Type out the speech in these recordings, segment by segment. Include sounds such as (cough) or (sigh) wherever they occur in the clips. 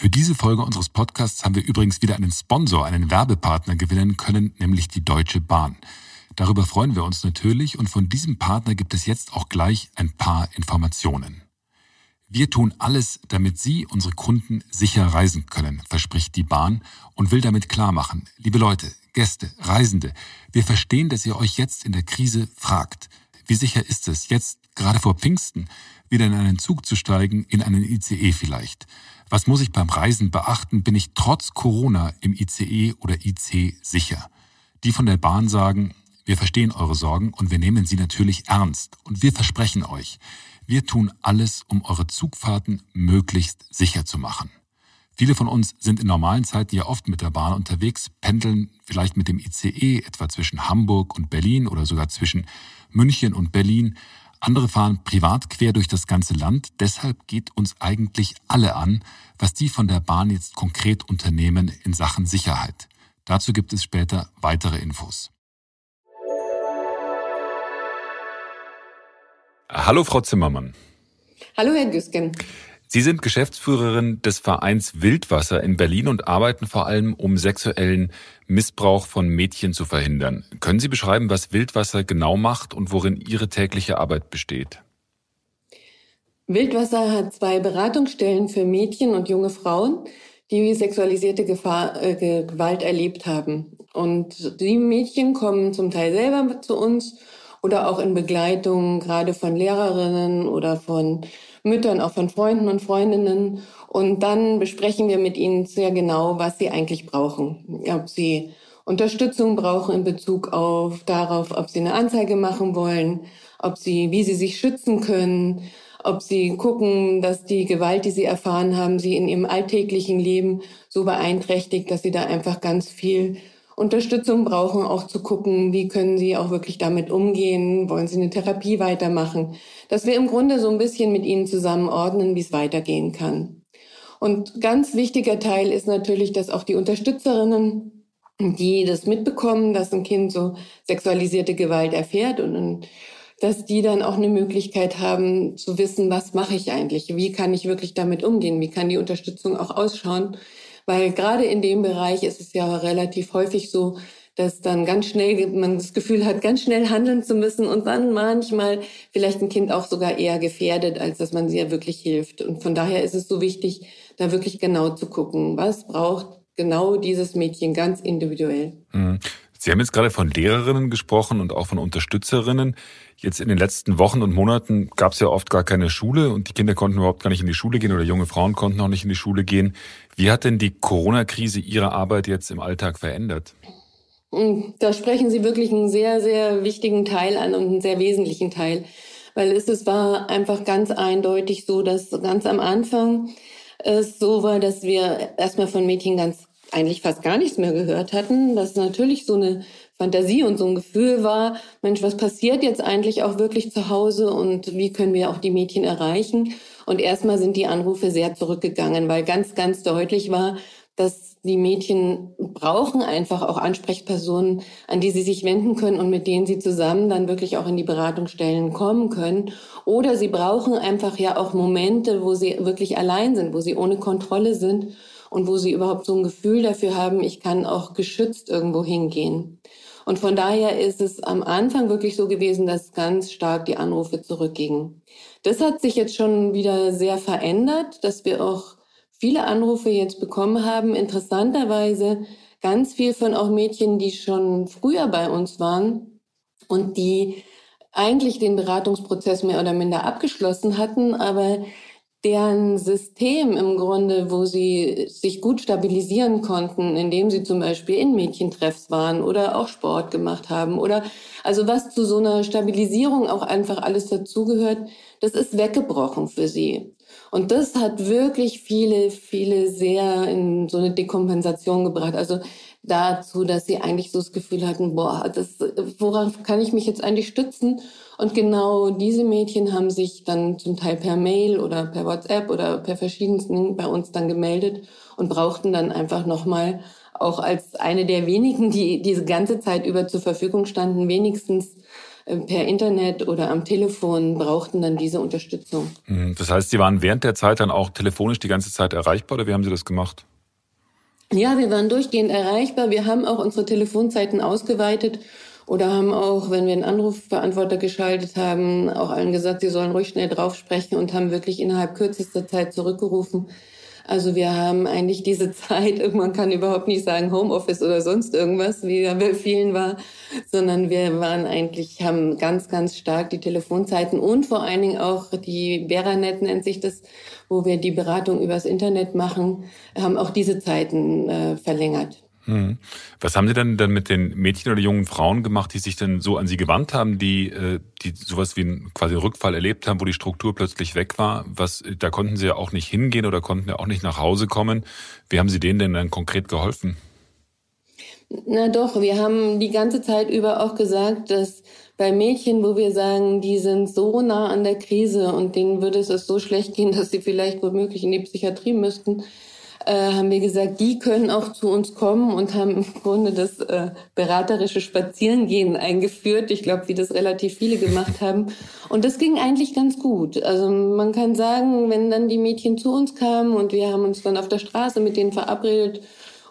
Für diese Folge unseres Podcasts haben wir übrigens wieder einen Sponsor, einen Werbepartner gewinnen können, nämlich die Deutsche Bahn. Darüber freuen wir uns natürlich und von diesem Partner gibt es jetzt auch gleich ein paar Informationen. Wir tun alles, damit Sie, unsere Kunden, sicher reisen können, verspricht die Bahn und will damit klarmachen. Liebe Leute, Gäste, Reisende, wir verstehen, dass ihr euch jetzt in der Krise fragt, wie sicher ist es, jetzt gerade vor Pfingsten wieder in einen Zug zu steigen, in einen ICE vielleicht? Was muss ich beim Reisen beachten? Bin ich trotz Corona im ICE oder IC sicher? Die von der Bahn sagen, wir verstehen eure Sorgen und wir nehmen sie natürlich ernst. Und wir versprechen euch, wir tun alles, um eure Zugfahrten möglichst sicher zu machen. Viele von uns sind in normalen Zeiten ja oft mit der Bahn unterwegs, pendeln vielleicht mit dem ICE etwa zwischen Hamburg und Berlin oder sogar zwischen München und Berlin. Andere fahren privat quer durch das ganze Land. Deshalb geht uns eigentlich alle an, was die von der Bahn jetzt konkret unternehmen in Sachen Sicherheit. Dazu gibt es später weitere Infos. Hallo, Frau Zimmermann. Hallo, Herr Güsken. Sie sind Geschäftsführerin des Vereins Wildwasser in Berlin und arbeiten vor allem, um sexuellen Missbrauch von Mädchen zu verhindern. Können Sie beschreiben, was Wildwasser genau macht und worin Ihre tägliche Arbeit besteht? Wildwasser hat zwei Beratungsstellen für Mädchen und junge Frauen, die sexualisierte Gefahr, äh, Gewalt erlebt haben. Und die Mädchen kommen zum Teil selber zu uns oder auch in Begleitung gerade von Lehrerinnen oder von Müttern, auch von Freunden und Freundinnen. Und dann besprechen wir mit ihnen sehr genau, was sie eigentlich brauchen. Ob sie Unterstützung brauchen in Bezug auf darauf, ob sie eine Anzeige machen wollen, ob sie, wie sie sich schützen können, ob sie gucken, dass die Gewalt, die sie erfahren haben, sie in ihrem alltäglichen Leben so beeinträchtigt, dass sie da einfach ganz viel Unterstützung brauchen, auch zu gucken, wie können sie auch wirklich damit umgehen, wollen sie eine Therapie weitermachen, dass wir im Grunde so ein bisschen mit ihnen zusammenordnen, wie es weitergehen kann. Und ganz wichtiger Teil ist natürlich, dass auch die Unterstützerinnen, die das mitbekommen, dass ein Kind so sexualisierte Gewalt erfährt und dass die dann auch eine Möglichkeit haben zu wissen, was mache ich eigentlich, wie kann ich wirklich damit umgehen, wie kann die Unterstützung auch ausschauen, weil gerade in dem Bereich ist es ja relativ häufig so, dass dann ganz schnell man das Gefühl hat, ganz schnell handeln zu müssen und dann manchmal vielleicht ein Kind auch sogar eher gefährdet, als dass man sie ja wirklich hilft. Und von daher ist es so wichtig, da wirklich genau zu gucken, was braucht genau dieses Mädchen ganz individuell. Mhm. Sie haben jetzt gerade von Lehrerinnen gesprochen und auch von Unterstützerinnen. Jetzt in den letzten Wochen und Monaten gab es ja oft gar keine Schule und die Kinder konnten überhaupt gar nicht in die Schule gehen oder junge Frauen konnten auch nicht in die Schule gehen. Wie hat denn die Corona-Krise Ihre Arbeit jetzt im Alltag verändert? Hm, da sprechen Sie wirklich einen sehr, sehr wichtigen Teil an und einen sehr wesentlichen Teil. Weil es, es war einfach ganz eindeutig so, dass ganz am Anfang es so war, dass wir erstmal von Mädchen ganz eigentlich fast gar nichts mehr gehört hatten, dass natürlich so eine Fantasie und so ein Gefühl war, Mensch, was passiert jetzt eigentlich auch wirklich zu Hause und wie können wir auch die Mädchen erreichen? Und erstmal sind die Anrufe sehr zurückgegangen, weil ganz, ganz deutlich war, dass die Mädchen brauchen einfach auch Ansprechpersonen, an die sie sich wenden können und mit denen sie zusammen dann wirklich auch in die Beratungsstellen kommen können. Oder sie brauchen einfach ja auch Momente, wo sie wirklich allein sind, wo sie ohne Kontrolle sind und wo sie überhaupt so ein Gefühl dafür haben, ich kann auch geschützt irgendwo hingehen. Und von daher ist es am Anfang wirklich so gewesen, dass ganz stark die Anrufe zurückgingen. Das hat sich jetzt schon wieder sehr verändert, dass wir auch viele Anrufe jetzt bekommen haben. Interessanterweise ganz viel von auch Mädchen, die schon früher bei uns waren und die eigentlich den Beratungsprozess mehr oder minder abgeschlossen hatten, aber deren System im Grunde, wo sie sich gut stabilisieren konnten, indem sie zum Beispiel in Mädchentreffs waren oder auch Sport gemacht haben oder also was zu so einer Stabilisierung auch einfach alles dazugehört, das ist weggebrochen für sie. Und das hat wirklich viele, viele sehr in so eine Dekompensation gebracht. Also dazu, dass sie eigentlich so das Gefühl hatten, boah, das, worauf kann ich mich jetzt eigentlich stützen? Und genau diese Mädchen haben sich dann zum Teil per Mail oder per WhatsApp oder per verschiedensten bei uns dann gemeldet und brauchten dann einfach nochmal auch als eine der wenigen, die diese ganze Zeit über zur Verfügung standen, wenigstens per Internet oder am Telefon brauchten dann diese Unterstützung. Mhm. Das heißt, Sie waren während der Zeit dann auch telefonisch die ganze Zeit erreichbar oder wie haben Sie das gemacht? Ja, wir waren durchgehend erreichbar. Wir haben auch unsere Telefonzeiten ausgeweitet oder haben auch, wenn wir einen Anrufbeantworter geschaltet haben, auch allen gesagt, sie sollen ruhig schnell drauf sprechen und haben wirklich innerhalb kürzester Zeit zurückgerufen. Also wir haben eigentlich diese (laughs) Zeit, man kann überhaupt nicht sagen Homeoffice oder sonst irgendwas, wie da bei vielen war, sondern wir waren eigentlich, haben ganz, ganz stark die Telefonzeiten und vor allen Dingen auch die Beranet nennt sich das, wo wir die Beratung übers Internet machen, haben auch diese Zeiten äh, verlängert. Hm. Was haben Sie denn dann mit den Mädchen oder jungen Frauen gemacht, die sich dann so an Sie gewandt haben, die, äh, die sowas wie einen quasi Rückfall erlebt haben, wo die Struktur plötzlich weg war? Was, da konnten Sie ja auch nicht hingehen oder konnten ja auch nicht nach Hause kommen. Wie haben Sie denen denn dann konkret geholfen? Na doch, wir haben die ganze Zeit über auch gesagt, dass bei Mädchen, wo wir sagen, die sind so nah an der Krise und denen würde es so schlecht gehen, dass sie vielleicht womöglich in die Psychiatrie müssten, äh, haben wir gesagt, die können auch zu uns kommen und haben im Grunde das äh, beraterische Spazierengehen eingeführt. Ich glaube, wie das relativ viele gemacht haben. Und das ging eigentlich ganz gut. Also man kann sagen, wenn dann die Mädchen zu uns kamen und wir haben uns dann auf der Straße mit denen verabredet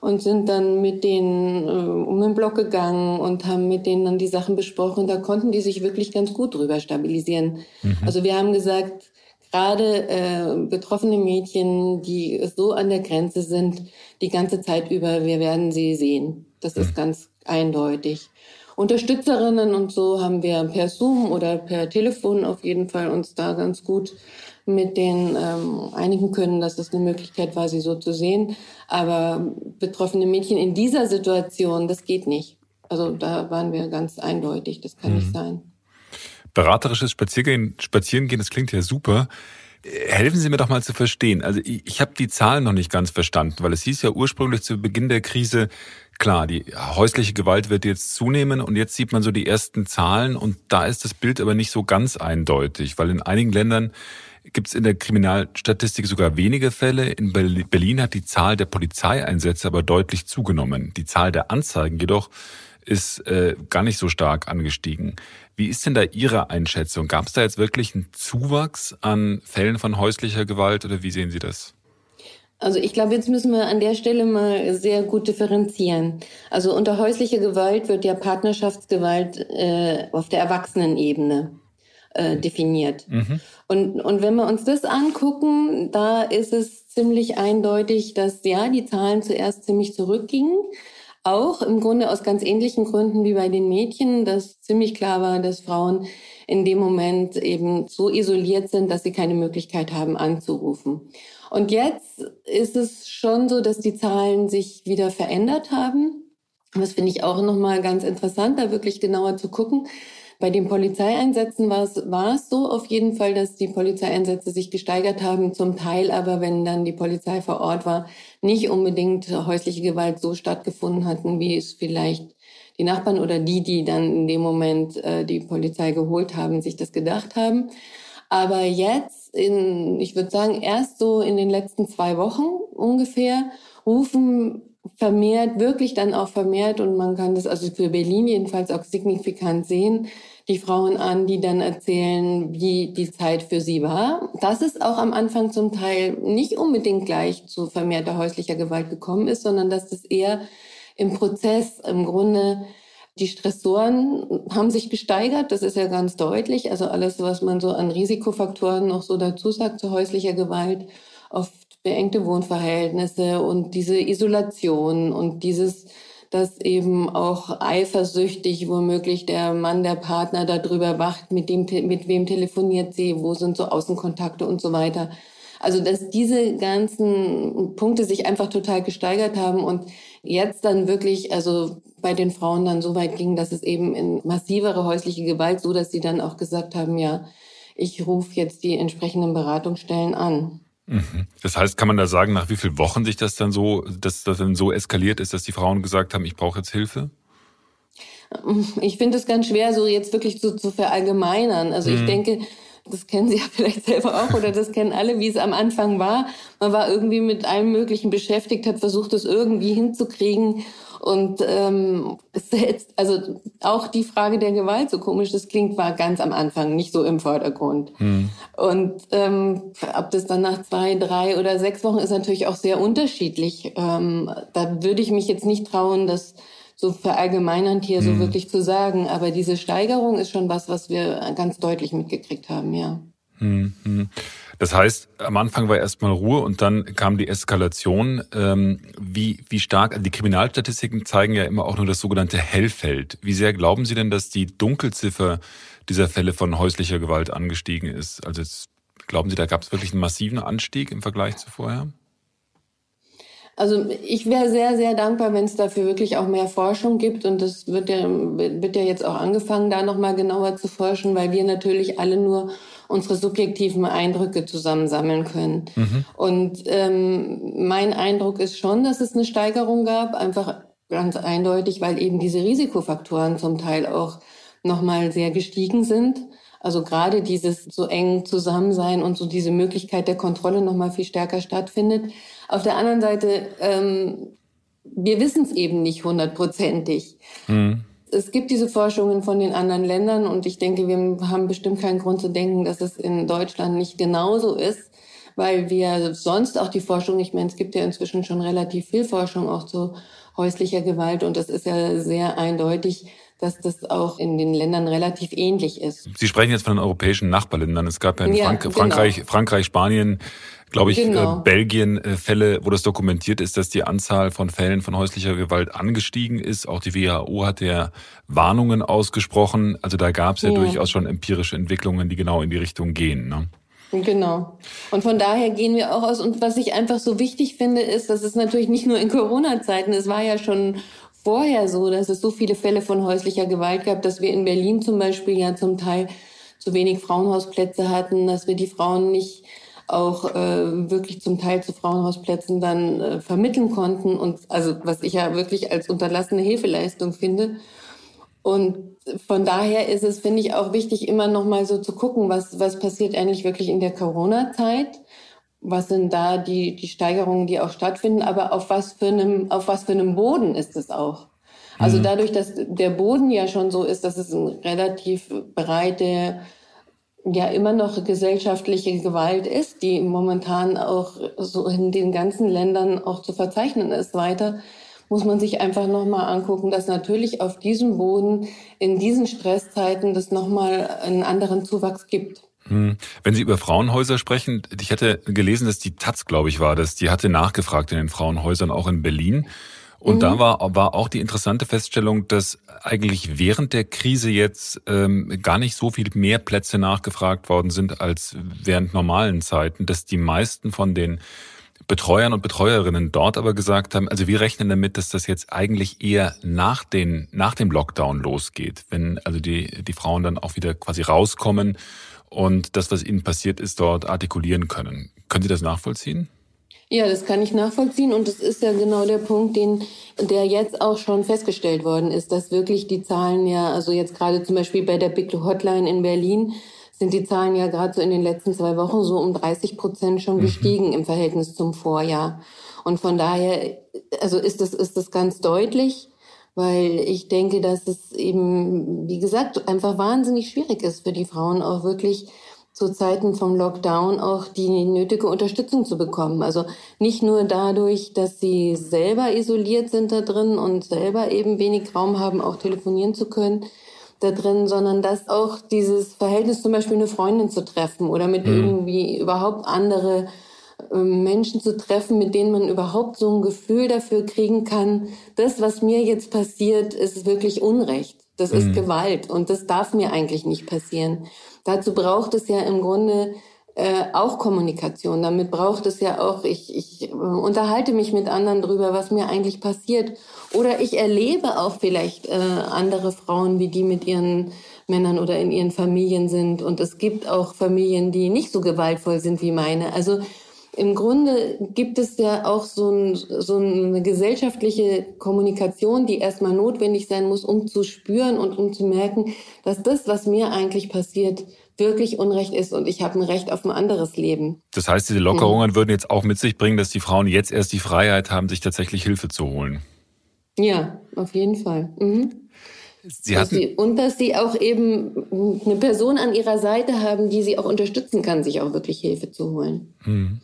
und sind dann mit denen äh, um den Block gegangen und haben mit denen dann die Sachen besprochen. Da konnten die sich wirklich ganz gut drüber stabilisieren. Mhm. Also wir haben gesagt, gerade äh, betroffene Mädchen, die so an der Grenze sind, die ganze Zeit über, wir werden sie sehen. Das ist ganz eindeutig. Unterstützerinnen und so haben wir per Zoom oder per Telefon auf jeden Fall uns da ganz gut mit denen ähm, einigen können, dass es eine Möglichkeit war, sie so zu sehen. Aber betroffene Mädchen in dieser Situation, das geht nicht. Also da waren wir ganz eindeutig, das kann mhm. nicht sein beraterisches Spaziergehen, Spazierengehen, das klingt ja super. Helfen Sie mir doch mal zu verstehen. Also ich, ich habe die Zahlen noch nicht ganz verstanden, weil es hieß ja ursprünglich zu Beginn der Krise, klar, die häusliche Gewalt wird jetzt zunehmen und jetzt sieht man so die ersten Zahlen und da ist das Bild aber nicht so ganz eindeutig, weil in einigen Ländern gibt es in der Kriminalstatistik sogar wenige Fälle. In Berlin hat die Zahl der Polizeieinsätze aber deutlich zugenommen. Die Zahl der Anzeigen jedoch ist äh, gar nicht so stark angestiegen. Wie ist denn da Ihre Einschätzung? Gab es da jetzt wirklich einen Zuwachs an Fällen von häuslicher Gewalt oder wie sehen Sie das? Also ich glaube, jetzt müssen wir an der Stelle mal sehr gut differenzieren. Also unter häuslicher Gewalt wird ja Partnerschaftsgewalt äh, auf der Erwachsenenebene äh, definiert. Mhm. Und, und wenn wir uns das angucken, da ist es ziemlich eindeutig, dass ja die Zahlen zuerst ziemlich zurückgingen. Auch im Grunde aus ganz ähnlichen Gründen wie bei den Mädchen, dass ziemlich klar war, dass Frauen in dem Moment eben so isoliert sind, dass sie keine Möglichkeit haben anzurufen. Und jetzt ist es schon so, dass die Zahlen sich wieder verändert haben. Das finde ich auch nochmal ganz interessant, da wirklich genauer zu gucken. Bei den Polizeieinsätzen war es, war es so auf jeden Fall, dass die Polizeieinsätze sich gesteigert haben, zum Teil aber, wenn dann die Polizei vor Ort war, nicht unbedingt häusliche Gewalt so stattgefunden hatten, wie es vielleicht die Nachbarn oder die, die dann in dem Moment äh, die Polizei geholt haben, sich das gedacht haben. Aber jetzt, in, ich würde sagen, erst so in den letzten zwei Wochen ungefähr, rufen vermehrt, wirklich dann auch vermehrt, und man kann das also für Berlin jedenfalls auch signifikant sehen, die Frauen an, die dann erzählen, wie die Zeit für sie war. Dass es auch am Anfang zum Teil nicht unbedingt gleich zu vermehrter häuslicher Gewalt gekommen ist, sondern dass das eher im Prozess im Grunde die Stressoren haben sich gesteigert, das ist ja ganz deutlich. Also alles, was man so an Risikofaktoren noch so dazu sagt zu häuslicher Gewalt, oft beengte Wohnverhältnisse und diese Isolation und dieses dass eben auch eifersüchtig womöglich der Mann, der Partner darüber wacht, mit dem, mit wem telefoniert sie, wo sind so Außenkontakte und so weiter. Also, dass diese ganzen Punkte sich einfach total gesteigert haben und jetzt dann wirklich, also bei den Frauen dann so weit ging, dass es eben in massivere häusliche Gewalt, so dass sie dann auch gesagt haben, ja, ich rufe jetzt die entsprechenden Beratungsstellen an. Mhm. Das heißt, kann man da sagen, nach wie vielen Wochen sich das dann so, dass das dann so eskaliert ist, dass die Frauen gesagt haben, ich brauche jetzt Hilfe? Ich finde es ganz schwer, so jetzt wirklich zu, zu verallgemeinern. Also mhm. ich denke, das kennen Sie ja vielleicht selber auch oder das kennen alle, wie es am Anfang war. Man war irgendwie mit allem Möglichen beschäftigt, hat versucht, es irgendwie hinzukriegen. Und ähm, selbst, also auch die Frage der Gewalt, so komisch das klingt, war ganz am Anfang nicht so im Vordergrund. Hm. Und ähm, ob das dann nach zwei, drei oder sechs Wochen ist natürlich auch sehr unterschiedlich. Ähm, da würde ich mich jetzt nicht trauen, das so verallgemeinernd hier hm. so wirklich zu sagen. Aber diese Steigerung ist schon was, was wir ganz deutlich mitgekriegt haben, ja. Hm, hm. Das heißt, am Anfang war erstmal Ruhe und dann kam die Eskalation. Ähm, wie, wie stark, also die Kriminalstatistiken zeigen ja immer auch nur das sogenannte Hellfeld. Wie sehr glauben Sie denn, dass die Dunkelziffer dieser Fälle von häuslicher Gewalt angestiegen ist? Also jetzt, glauben Sie, da gab es wirklich einen massiven Anstieg im Vergleich zu vorher? Also ich wäre sehr, sehr dankbar, wenn es dafür wirklich auch mehr Forschung gibt. Und das wird ja, wird ja jetzt auch angefangen, da nochmal genauer zu forschen, weil wir natürlich alle nur unsere subjektiven Eindrücke zusammensammeln können. Mhm. Und ähm, mein Eindruck ist schon, dass es eine Steigerung gab, einfach ganz eindeutig, weil eben diese Risikofaktoren zum Teil auch nochmal sehr gestiegen sind. Also gerade dieses so eng Zusammensein und so diese Möglichkeit der Kontrolle nochmal viel stärker stattfindet. Auf der anderen Seite, ähm, wir wissen es eben nicht hundertprozentig. Mhm. Es gibt diese Forschungen von den anderen Ländern und ich denke, wir haben bestimmt keinen Grund zu denken, dass es in Deutschland nicht genauso ist, weil wir sonst auch die Forschung, ich meine, es gibt ja inzwischen schon relativ viel Forschung auch zu häuslicher Gewalt und das ist ja sehr eindeutig, dass das auch in den Ländern relativ ähnlich ist. Sie sprechen jetzt von den europäischen Nachbarländern. Es gab ja in Frank ja, genau. Frankreich, Frankreich, Spanien, glaube ich, äh, genau. äh, Belgien äh, Fälle, wo das dokumentiert ist, dass die Anzahl von Fällen von häuslicher Gewalt angestiegen ist. Auch die WHO hat ja Warnungen ausgesprochen. Also da gab es ja, ja, durchaus schon empirische Entwicklungen, die genau in die Richtung gehen. Ne? Genau. Und von daher gehen wir auch aus. Und was ich einfach so wichtig finde, ist, dass es natürlich nicht nur in Corona-Zeiten, es war ja schon vorher so, dass es so viele Fälle von häuslicher Gewalt gab, dass wir in Berlin zum Beispiel ja zum Teil zu wenig Frauenhausplätze hatten, dass wir die Frauen nicht auch äh, wirklich zum Teil zu Frauenhausplätzen dann äh, vermitteln konnten und also was ich ja wirklich als unterlassene Hilfeleistung finde. Und von daher ist es, finde ich, auch wichtig, immer noch mal so zu gucken, was, was passiert eigentlich wirklich in der Corona-Zeit. Was sind da die, die Steigerungen, die auch stattfinden, aber auf was für einem, auf was für einem Boden ist es auch? Also mhm. dadurch, dass der Boden ja schon so ist, dass es eine relativ breite ja immer noch gesellschaftliche Gewalt ist, die momentan auch so in den ganzen Ländern auch zu verzeichnen ist weiter, muss man sich einfach nochmal angucken, dass natürlich auf diesem Boden in diesen Stresszeiten das nochmal einen anderen Zuwachs gibt. Hm. Wenn Sie über Frauenhäuser sprechen, ich hatte gelesen, dass die Taz, glaube ich, war das, die hatte nachgefragt in den Frauenhäusern auch in Berlin. Und mhm. da war, war auch die interessante Feststellung, dass eigentlich während der Krise jetzt ähm, gar nicht so viel mehr Plätze nachgefragt worden sind als während normalen Zeiten, dass die meisten von den Betreuern und Betreuerinnen dort aber gesagt haben, also wir rechnen damit, dass das jetzt eigentlich eher nach, den, nach dem Lockdown losgeht, wenn also die, die Frauen dann auch wieder quasi rauskommen und das, was ihnen passiert ist, dort artikulieren können. Können Sie das nachvollziehen? Ja, das kann ich nachvollziehen und das ist ja genau der Punkt, den, der jetzt auch schon festgestellt worden ist, dass wirklich die Zahlen ja, also jetzt gerade zum Beispiel bei der Big Hotline in Berlin, sind die Zahlen ja gerade so in den letzten zwei Wochen so um 30 Prozent schon mhm. gestiegen im Verhältnis zum Vorjahr. Und von daher, also ist das, ist das ganz deutlich, weil ich denke, dass es eben, wie gesagt, einfach wahnsinnig schwierig ist für die Frauen auch wirklich zu Zeiten vom Lockdown auch die nötige Unterstützung zu bekommen. Also nicht nur dadurch, dass sie selber isoliert sind da drin und selber eben wenig Raum haben, auch telefonieren zu können da drin, sondern dass auch dieses Verhältnis zum Beispiel eine Freundin zu treffen oder mit mhm. irgendwie überhaupt andere ähm, Menschen zu treffen, mit denen man überhaupt so ein Gefühl dafür kriegen kann, das, was mir jetzt passiert, ist wirklich Unrecht. Das mhm. ist Gewalt und das darf mir eigentlich nicht passieren. Dazu braucht es ja im Grunde äh, auch Kommunikation. Damit braucht es ja auch, ich, ich äh, unterhalte mich mit anderen drüber, was mir eigentlich passiert. Oder ich erlebe auch vielleicht äh, andere Frauen, wie die mit ihren Männern oder in ihren Familien sind. Und es gibt auch Familien, die nicht so gewaltvoll sind wie meine. Also im Grunde gibt es ja auch so, ein, so, eine gesellschaftliche Kommunikation, die erstmal notwendig sein muss, um zu spüren und um zu merken, dass das, was mir eigentlich passiert, wirklich Unrecht ist und ich habe ein Recht auf ein anderes Leben. Das heißt, diese Lockerungen mhm. würden jetzt auch mit sich bringen, dass die Frauen jetzt erst die Freiheit haben, sich tatsächlich Hilfe zu holen. Ja, auf jeden Fall. Mhm. Sie dass sie, und dass sie auch eben eine Person an ihrer Seite haben, die sie auch unterstützen kann, sich auch wirklich Hilfe zu holen. Mhm.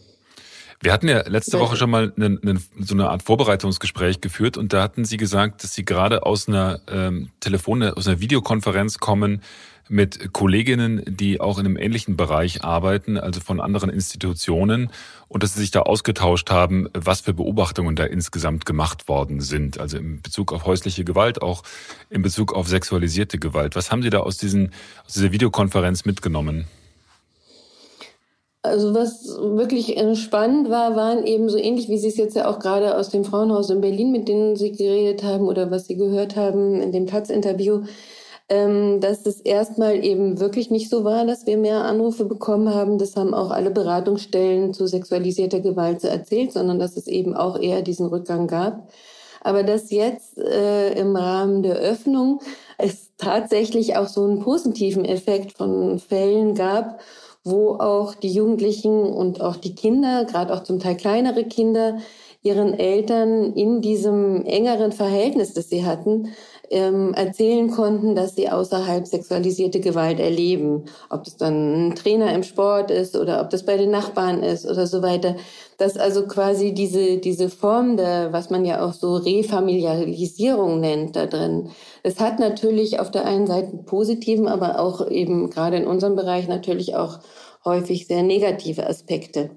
Wir hatten ja letzte Woche schon mal eine, eine, so eine Art Vorbereitungsgespräch geführt und da hatten Sie gesagt, dass Sie gerade aus einer ähm, Telefon, aus einer Videokonferenz kommen mit Kolleginnen, die auch in einem ähnlichen Bereich arbeiten, also von anderen Institutionen, und dass sie sich da ausgetauscht haben, was für Beobachtungen da insgesamt gemacht worden sind, also in Bezug auf häusliche Gewalt, auch in Bezug auf sexualisierte Gewalt. Was haben Sie da aus, diesen, aus dieser Videokonferenz mitgenommen? Also was wirklich spannend war, waren eben so ähnlich, wie Sie es jetzt ja auch gerade aus dem Frauenhaus in Berlin, mit denen Sie geredet haben oder was Sie gehört haben in dem Taz-Interview, ähm, dass es erstmal eben wirklich nicht so war, dass wir mehr Anrufe bekommen haben. Das haben auch alle Beratungsstellen zu sexualisierter Gewalt erzählt, sondern dass es eben auch eher diesen Rückgang gab. Aber dass jetzt äh, im Rahmen der Öffnung es tatsächlich auch so einen positiven Effekt von Fällen gab, wo auch die Jugendlichen und auch die Kinder, gerade auch zum Teil kleinere Kinder, ihren Eltern in diesem engeren Verhältnis, das sie hatten, ähm, erzählen konnten, dass sie außerhalb sexualisierte Gewalt erleben. Ob das dann ein Trainer im Sport ist oder ob das bei den Nachbarn ist oder so weiter. Dass also quasi diese, diese Form der, was man ja auch so Refamiliarisierung nennt da drin, es hat natürlich auf der einen Seite positiven, aber auch eben gerade in unserem Bereich natürlich auch häufig sehr negative Aspekte.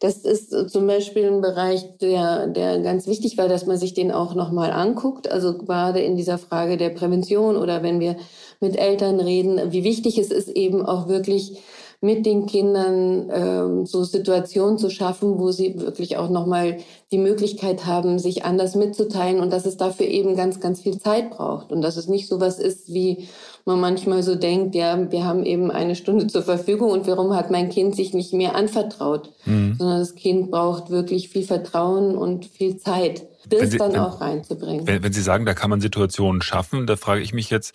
Das ist zum Beispiel ein Bereich, der, der ganz wichtig war, dass man sich den auch nochmal anguckt. Also gerade in dieser Frage der Prävention oder wenn wir mit Eltern reden, wie wichtig es ist, eben auch wirklich mit den Kindern ähm, so Situationen zu schaffen, wo sie wirklich auch nochmal die Möglichkeit haben, sich anders mitzuteilen und dass es dafür eben ganz, ganz viel Zeit braucht und dass es nicht so was ist, wie man manchmal so denkt, ja, wir haben eben eine Stunde zur Verfügung und warum hat mein Kind sich nicht mehr anvertraut, mhm. sondern das Kind braucht wirklich viel Vertrauen und viel Zeit, das Sie, dann wenn, auch reinzubringen. Wenn, wenn Sie sagen, da kann man Situationen schaffen, da frage ich mich jetzt,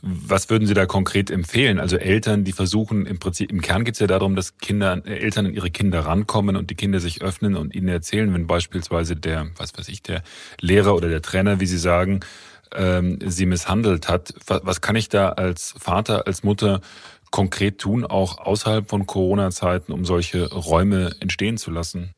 was würden Sie da konkret empfehlen? Also Eltern, die versuchen, im Prinzip, im Kern geht es ja darum, dass Kinder, Eltern an ihre Kinder rankommen und die Kinder sich öffnen und ihnen erzählen, wenn beispielsweise der, was weiß ich, der Lehrer oder der Trainer, wie Sie sagen, ähm, sie misshandelt hat. Was, was kann ich da als Vater, als Mutter konkret tun, auch außerhalb von Corona-Zeiten, um solche Räume entstehen zu lassen?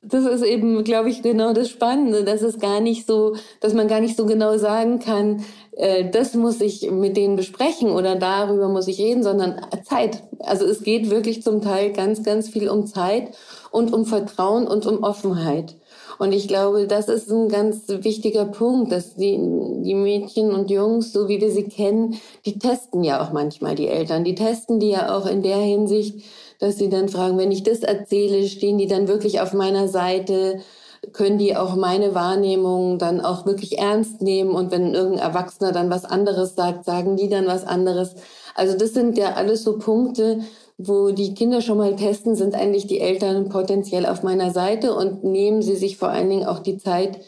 Das ist eben, glaube ich, genau das Spannende, dass es gar nicht so, dass man gar nicht so genau sagen kann, äh, das muss ich mit denen besprechen oder darüber muss ich reden, sondern Zeit. Also es geht wirklich zum Teil ganz, ganz viel um Zeit und um Vertrauen und um Offenheit. Und ich glaube, das ist ein ganz wichtiger Punkt, dass die, die Mädchen und Jungs, so wie wir sie kennen, die testen ja auch manchmal die Eltern. Die testen die ja auch in der Hinsicht, dass sie dann fragen, wenn ich das erzähle, stehen die dann wirklich auf meiner Seite? Können die auch meine Wahrnehmung dann auch wirklich ernst nehmen? Und wenn irgendein Erwachsener dann was anderes sagt, sagen die dann was anderes? Also das sind ja alles so Punkte, wo die Kinder schon mal testen, sind eigentlich die Eltern potenziell auf meiner Seite und nehmen sie sich vor allen Dingen auch die Zeit,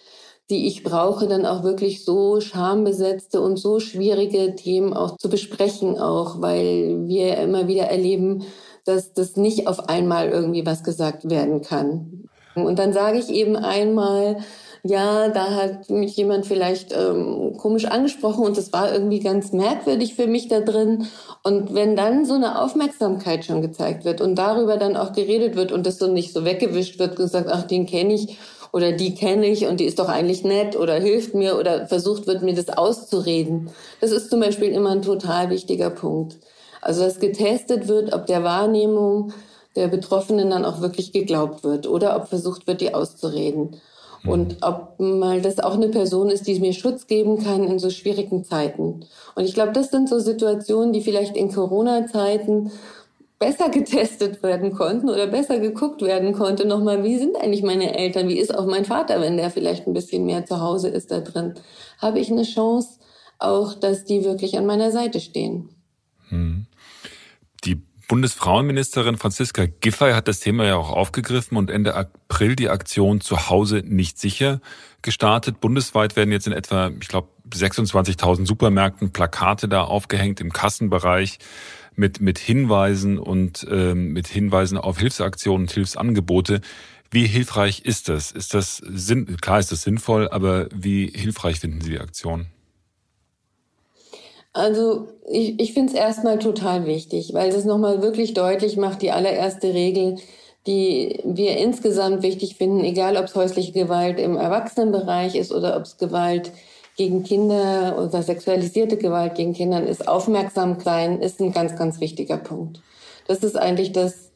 die ich brauche, dann auch wirklich so schambesetzte und so schwierige Themen auch zu besprechen, auch weil wir immer wieder erleben, dass das nicht auf einmal irgendwie was gesagt werden kann. Und dann sage ich eben einmal, ja, da hat mich jemand vielleicht ähm, komisch angesprochen und es war irgendwie ganz merkwürdig für mich da drin. Und wenn dann so eine Aufmerksamkeit schon gezeigt wird und darüber dann auch geredet wird und das so nicht so weggewischt wird gesagt, ach, den kenne ich oder die kenne ich und die ist doch eigentlich nett oder hilft mir oder versucht wird, mir das auszureden. Das ist zum Beispiel immer ein total wichtiger Punkt. Also dass getestet wird, ob der Wahrnehmung der Betroffenen dann auch wirklich geglaubt wird oder ob versucht wird, die auszureden. Mhm. Und ob mal das auch eine Person ist, die mir Schutz geben kann in so schwierigen Zeiten. Und ich glaube, das sind so Situationen, die vielleicht in Corona-Zeiten besser getestet werden konnten oder besser geguckt werden konnte. Nochmal, wie sind eigentlich meine Eltern? Wie ist auch mein Vater, wenn der vielleicht ein bisschen mehr zu Hause ist da drin? Habe ich eine Chance auch, dass die wirklich an meiner Seite stehen? Hm. Bundesfrauenministerin Franziska Giffey hat das Thema ja auch aufgegriffen und Ende April die Aktion zu Hause nicht sicher gestartet. Bundesweit werden jetzt in etwa, ich glaube, 26.000 Supermärkten Plakate da aufgehängt im Kassenbereich mit, mit Hinweisen und ähm, mit Hinweisen auf Hilfsaktionen und Hilfsangebote. Wie hilfreich ist das? Ist das Sinn, klar ist das sinnvoll, aber wie hilfreich finden Sie die Aktion? Also ich, ich finde es erstmal total wichtig, weil das nochmal wirklich deutlich macht, die allererste Regel, die wir insgesamt wichtig finden, egal ob es häusliche Gewalt im Erwachsenenbereich ist oder ob es Gewalt gegen Kinder oder sexualisierte Gewalt gegen Kinder ist, aufmerksam sein, ist ein ganz, ganz wichtiger Punkt. Das ist eigentlich das,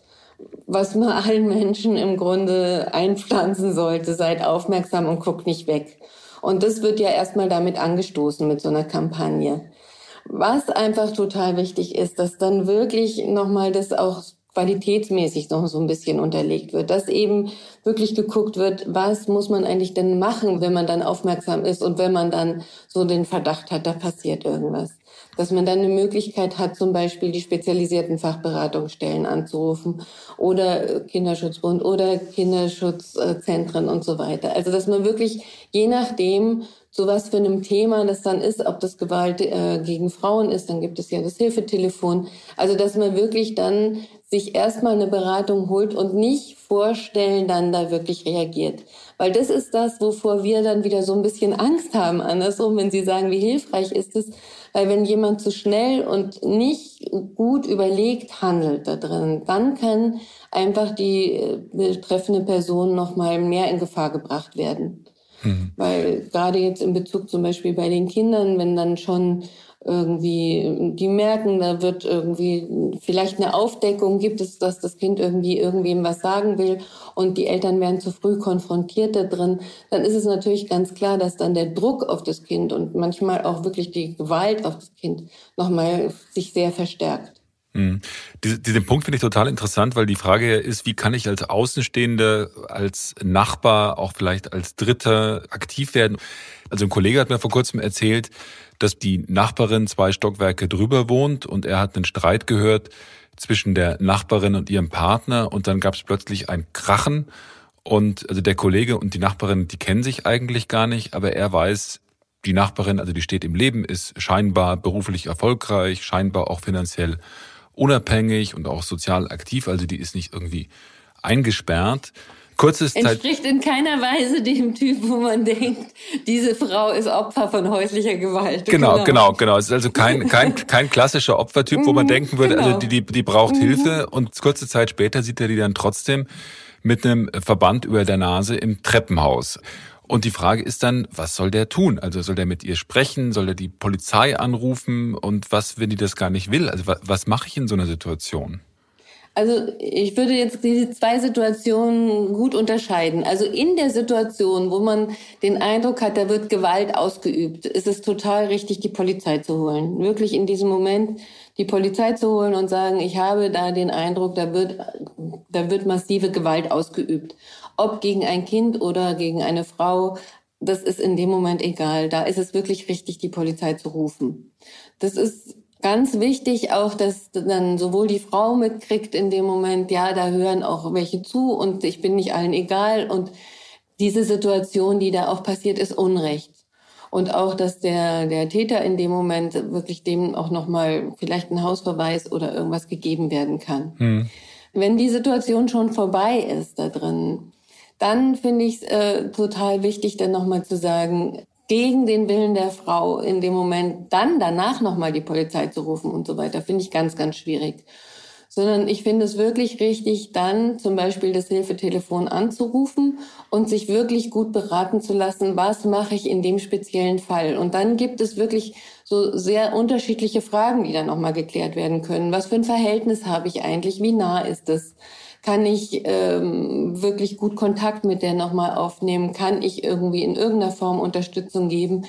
was man (laughs) allen Menschen im Grunde einpflanzen sollte. Seid aufmerksam und guckt nicht weg. Und das wird ja erstmal damit angestoßen mit so einer Kampagne. Was einfach total wichtig ist, dass dann wirklich nochmal das auch qualitätsmäßig noch so ein bisschen unterlegt wird, dass eben wirklich geguckt wird, was muss man eigentlich denn machen, wenn man dann aufmerksam ist und wenn man dann so den Verdacht hat, da passiert irgendwas. Dass man dann eine Möglichkeit hat, zum Beispiel die spezialisierten Fachberatungsstellen anzurufen oder Kinderschutzbund oder Kinderschutzzentren und so weiter. Also dass man wirklich je nachdem so was für einem Thema das dann ist, ob das Gewalt äh, gegen Frauen ist, dann gibt es ja das Hilfetelefon. Also dass man wirklich dann sich erstmal eine Beratung holt und nicht vorstellen, dann da wirklich reagiert. Weil das ist das, wovor wir dann wieder so ein bisschen Angst haben. Andersrum, wenn Sie sagen, wie hilfreich ist es, weil wenn jemand zu schnell und nicht gut überlegt handelt da drin, dann kann einfach die äh, betreffende Person noch mal mehr in Gefahr gebracht werden. Mhm. Weil gerade jetzt in Bezug zum Beispiel bei den Kindern, wenn dann schon irgendwie, die merken, da wird irgendwie vielleicht eine Aufdeckung, gibt es, dass das Kind irgendwie irgendwem was sagen will und die Eltern werden zu früh konfrontiert da drin, dann ist es natürlich ganz klar, dass dann der Druck auf das Kind und manchmal auch wirklich die Gewalt auf das Kind nochmal sich sehr verstärkt. Mhm. Diesen Punkt finde ich total interessant, weil die Frage ist, wie kann ich als Außenstehende, als Nachbar, auch vielleicht als Dritter aktiv werden? Also ein Kollege hat mir vor kurzem erzählt, dass die Nachbarin zwei Stockwerke drüber wohnt und er hat einen Streit gehört zwischen der Nachbarin und ihrem Partner und dann gab es plötzlich ein Krachen und also der Kollege und die Nachbarin, die kennen sich eigentlich gar nicht, aber er weiß, die Nachbarin, also die steht im Leben, ist scheinbar beruflich erfolgreich, scheinbar auch finanziell unabhängig und auch sozial aktiv, also die ist nicht irgendwie eingesperrt. Kurzes Entspricht Zeit in keiner Weise dem Typ, wo man denkt, diese Frau ist Opfer von häuslicher Gewalt. Genau, genau, genau. genau. Es ist also kein, kein, (laughs) kein klassischer Opfertyp, wo man mhm, denken würde, also genau. also die, die, die braucht mhm. Hilfe und kurze Zeit später sieht er die dann trotzdem mit einem Verband über der Nase im Treppenhaus. Und die Frage ist dann, was soll der tun? Also soll der mit ihr sprechen? Soll er die Polizei anrufen? Und was, wenn die das gar nicht will? Also was, was mache ich in so einer Situation? Also ich würde jetzt diese zwei Situationen gut unterscheiden. Also in der Situation, wo man den Eindruck hat, da wird Gewalt ausgeübt, ist es total richtig, die Polizei zu holen. Wirklich in diesem Moment die Polizei zu holen und sagen, ich habe da den Eindruck, da wird, da wird massive Gewalt ausgeübt. Ob gegen ein Kind oder gegen eine Frau, das ist in dem Moment egal. Da ist es wirklich richtig, die Polizei zu rufen. Das ist ganz wichtig auch, dass dann sowohl die Frau mitkriegt in dem Moment, ja, da hören auch welche zu und ich bin nicht allen egal und diese Situation, die da auch passiert, ist Unrecht. Und auch, dass der, der Täter in dem Moment wirklich dem auch nochmal vielleicht ein Hausverweis oder irgendwas gegeben werden kann. Hm. Wenn die Situation schon vorbei ist da drin, dann finde ich es äh, total wichtig, dann nochmal zu sagen, gegen den Willen der Frau in dem Moment dann danach nochmal die Polizei zu rufen und so weiter, finde ich ganz, ganz schwierig. Sondern ich finde es wirklich richtig, dann zum Beispiel das Hilfetelefon anzurufen und sich wirklich gut beraten zu lassen, was mache ich in dem speziellen Fall. Und dann gibt es wirklich so sehr unterschiedliche Fragen, die dann nochmal geklärt werden können. Was für ein Verhältnis habe ich eigentlich? Wie nah ist es? Kann ich ähm, wirklich gut Kontakt mit der nochmal aufnehmen? Kann ich irgendwie in irgendeiner Form Unterstützung geben?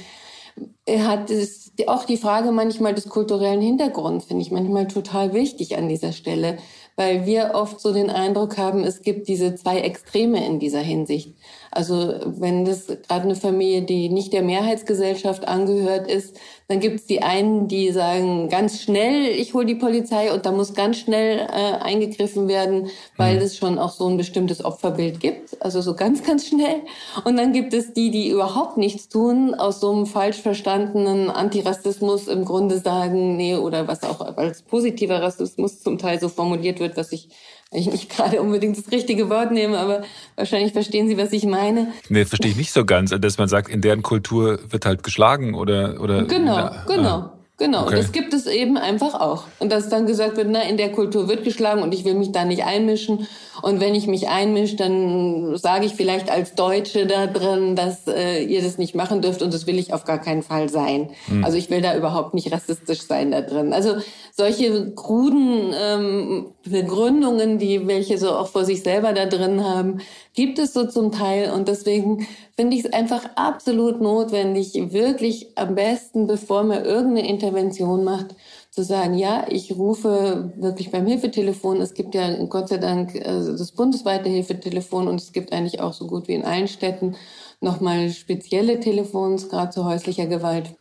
Er hat es, auch die Frage manchmal des kulturellen Hintergrunds, finde ich manchmal total wichtig an dieser Stelle, weil wir oft so den Eindruck haben, es gibt diese zwei Extreme in dieser Hinsicht. Also wenn das gerade eine Familie, die nicht der Mehrheitsgesellschaft angehört ist, dann gibt es die einen, die sagen ganz schnell, ich hole die Polizei und da muss ganz schnell äh, eingegriffen werden, weil mhm. es schon auch so ein bestimmtes Opferbild gibt. Also so ganz, ganz schnell. Und dann gibt es die, die überhaupt nichts tun, aus so einem falsch verstandenen Antirassismus im Grunde sagen, nee, oder was auch als positiver Rassismus zum Teil so formuliert wird, was ich ich nicht gerade unbedingt das richtige Wort nehme, aber wahrscheinlich verstehen Sie, was ich meine. Nee, verstehe ich nicht so ganz, dass man sagt, in deren Kultur wird halt geschlagen oder oder Genau, na, genau. Ah. Genau, okay. und das gibt es eben einfach auch. Und dass dann gesagt wird, na, in der Kultur wird geschlagen und ich will mich da nicht einmischen. Und wenn ich mich einmische, dann sage ich vielleicht als Deutsche da drin, dass äh, ihr das nicht machen dürft und das will ich auf gar keinen Fall sein. Mhm. Also ich will da überhaupt nicht rassistisch sein da drin. Also solche kruden ähm, Begründungen, die welche so auch vor sich selber da drin haben, gibt es so zum Teil. Und deswegen finde ich es einfach absolut notwendig, wirklich am besten, bevor man irgendeine Intervention macht, zu sagen, ja, ich rufe wirklich beim Hilfetelefon. Es gibt ja Gott sei Dank also das bundesweite Hilfetelefon und es gibt eigentlich auch so gut wie in allen Städten nochmal spezielle Telefons, gerade zu häuslicher Gewalt,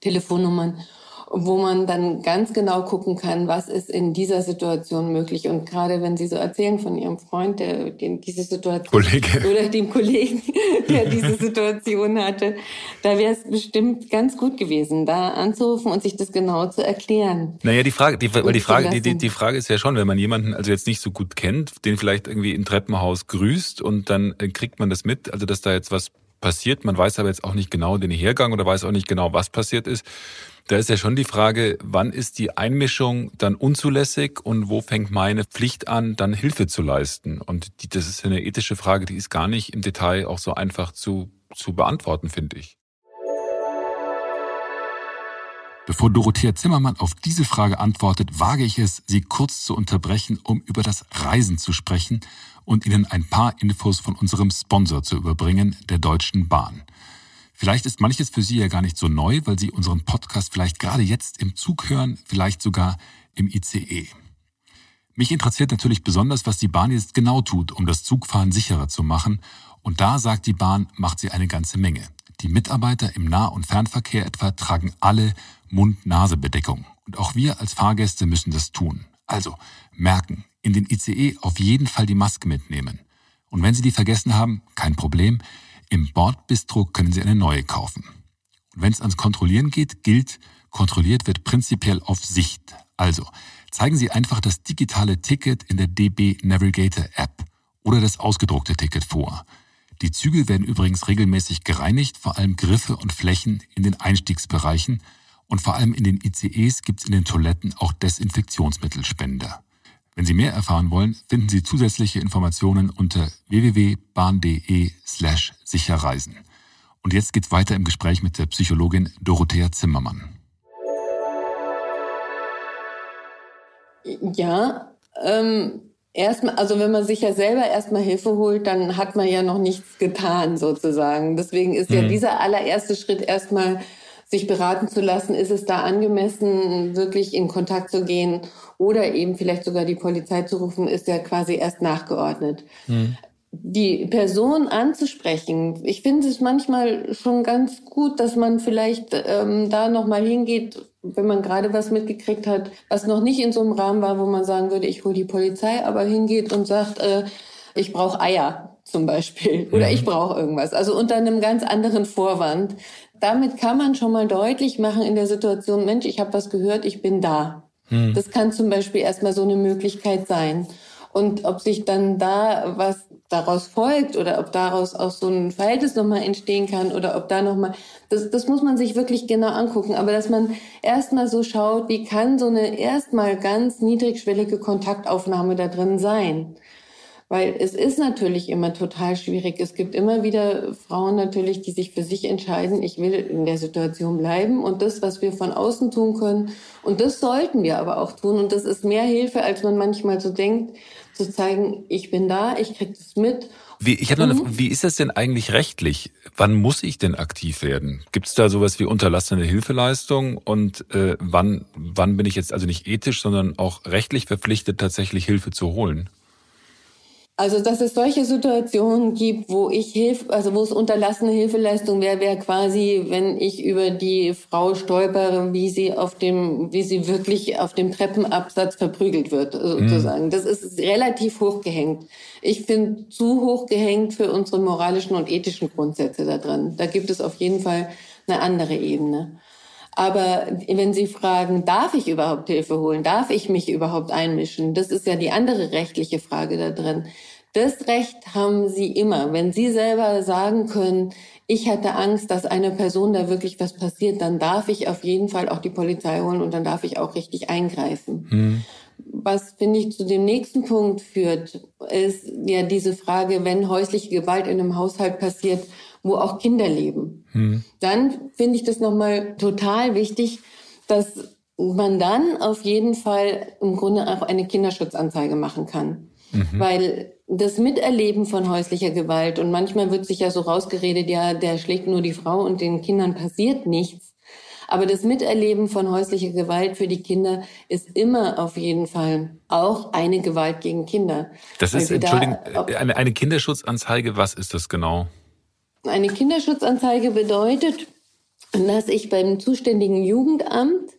Telefonnummern wo man dann ganz genau gucken kann, was ist in dieser Situation möglich. Und gerade wenn Sie so erzählen von Ihrem Freund, der den diese Situation Kollege. (laughs) oder dem Kollegen, der diese (laughs) Situation hatte, da wäre es bestimmt ganz gut gewesen, da anzurufen und sich das genau zu erklären. Naja, die Frage, die, weil die Frage, die, die, die Frage ist ja schon, wenn man jemanden also jetzt nicht so gut kennt, den vielleicht irgendwie im Treppenhaus grüßt und dann äh, kriegt man das mit, also dass da jetzt was passiert, man weiß aber jetzt auch nicht genau den Hergang oder weiß auch nicht genau, was passiert ist da ist ja schon die Frage, wann ist die Einmischung dann unzulässig und wo fängt meine Pflicht an, dann Hilfe zu leisten? Und die, das ist eine ethische Frage, die ist gar nicht im Detail auch so einfach zu, zu beantworten, finde ich. Bevor Dorothea Zimmermann auf diese Frage antwortet, wage ich es, sie kurz zu unterbrechen, um über das Reisen zu sprechen und Ihnen ein paar Infos von unserem Sponsor zu überbringen, der Deutschen Bahn. Vielleicht ist manches für Sie ja gar nicht so neu, weil Sie unseren Podcast vielleicht gerade jetzt im Zug hören, vielleicht sogar im ICE. Mich interessiert natürlich besonders, was die Bahn jetzt genau tut, um das Zugfahren sicherer zu machen. Und da sagt die Bahn, macht sie eine ganze Menge. Die Mitarbeiter im Nah- und Fernverkehr etwa tragen alle Mund-Nase-Bedeckung. Und auch wir als Fahrgäste müssen das tun. Also merken, in den ICE auf jeden Fall die Maske mitnehmen. Und wenn Sie die vergessen haben, kein Problem. Im Bordbistro können Sie eine neue kaufen. Und wenn es ans Kontrollieren geht, gilt, kontrolliert wird prinzipiell auf Sicht. Also zeigen Sie einfach das digitale Ticket in der DB Navigator App oder das ausgedruckte Ticket vor. Die Züge werden übrigens regelmäßig gereinigt, vor allem Griffe und Flächen in den Einstiegsbereichen und vor allem in den ICEs gibt es in den Toiletten auch Desinfektionsmittelspender. Wenn Sie mehr erfahren wollen, finden Sie zusätzliche Informationen unter www.bahn.de slash sicherreisen. Und jetzt geht's weiter im Gespräch mit der Psychologin Dorothea Zimmermann. Ja, ähm, erstmal, also wenn man sich ja selber erstmal Hilfe holt, dann hat man ja noch nichts getan sozusagen. Deswegen ist mhm. ja dieser allererste Schritt erstmal sich beraten zu lassen, ist es da angemessen, wirklich in Kontakt zu gehen oder eben vielleicht sogar die Polizei zu rufen, ist ja quasi erst nachgeordnet. Mhm. Die Person anzusprechen, ich finde es manchmal schon ganz gut, dass man vielleicht ähm, da nochmal hingeht, wenn man gerade was mitgekriegt hat, was noch nicht in so einem Rahmen war, wo man sagen würde, ich hole die Polizei, aber hingeht und sagt, äh, ich brauche Eier zum Beispiel (laughs) oder mhm. ich brauche irgendwas. Also unter einem ganz anderen Vorwand. Damit kann man schon mal deutlich machen in der Situation, Mensch, ich habe was gehört, ich bin da. Hm. Das kann zum Beispiel erstmal so eine Möglichkeit sein. Und ob sich dann da was daraus folgt oder ob daraus auch so ein Verhältnis nochmal entstehen kann oder ob da nochmal, das, das muss man sich wirklich genau angucken. Aber dass man erstmal so schaut, wie kann so eine erstmal ganz niedrigschwellige Kontaktaufnahme da drin sein? Weil es ist natürlich immer total schwierig. Es gibt immer wieder Frauen natürlich, die sich für sich entscheiden, ich will in der Situation bleiben und das, was wir von außen tun können. Und das sollten wir aber auch tun. Und das ist mehr Hilfe, als man manchmal so denkt, zu zeigen, ich bin da, ich krieg das mit. Wie, ich habe mhm. wie ist das denn eigentlich rechtlich? Wann muss ich denn aktiv werden? Gibt es da sowas wie unterlassene Hilfeleistung? Und äh, wann, wann bin ich jetzt also nicht ethisch, sondern auch rechtlich verpflichtet, tatsächlich Hilfe zu holen? Also, dass es solche Situationen gibt, wo ich Hilfe, also wo es unterlassene Hilfeleistung wäre, wäre quasi, wenn ich über die Frau stolpere, wie sie auf dem, wie sie wirklich auf dem Treppenabsatz verprügelt wird, sozusagen. Mhm. Das ist relativ hochgehängt. Ich finde zu hochgehängt für unsere moralischen und ethischen Grundsätze da drin. Da gibt es auf jeden Fall eine andere Ebene. Aber wenn Sie fragen, darf ich überhaupt Hilfe holen? Darf ich mich überhaupt einmischen? Das ist ja die andere rechtliche Frage da drin. Das Recht haben Sie immer. Wenn Sie selber sagen können, ich hatte Angst, dass einer Person da wirklich was passiert, dann darf ich auf jeden Fall auch die Polizei holen und dann darf ich auch richtig eingreifen. Mhm. Was finde ich zu dem nächsten Punkt führt, ist ja diese Frage, wenn häusliche Gewalt in einem Haushalt passiert, wo auch Kinder leben. Hm. Dann finde ich das nochmal total wichtig, dass man dann auf jeden Fall im Grunde auch eine Kinderschutzanzeige machen kann. Mhm. Weil das Miterleben von häuslicher Gewalt und manchmal wird sich ja so rausgeredet, ja, der schlägt nur die Frau und den Kindern passiert nichts. Aber das Miterleben von häuslicher Gewalt für die Kinder ist immer auf jeden Fall auch eine Gewalt gegen Kinder. Das ist, Entschuldigung, da, eine, eine Kinderschutzanzeige, was ist das genau? Eine Kinderschutzanzeige bedeutet, dass ich beim zuständigen Jugendamt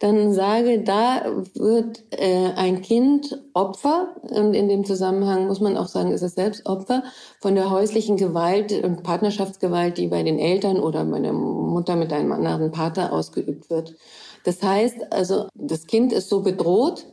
dann sage, da wird äh, ein Kind Opfer, und in dem Zusammenhang muss man auch sagen, ist es selbst Opfer von der häuslichen Gewalt und Partnerschaftsgewalt, die bei den Eltern oder bei der Mutter mit einem anderen Partner ausgeübt wird. Das heißt also, das Kind ist so bedroht,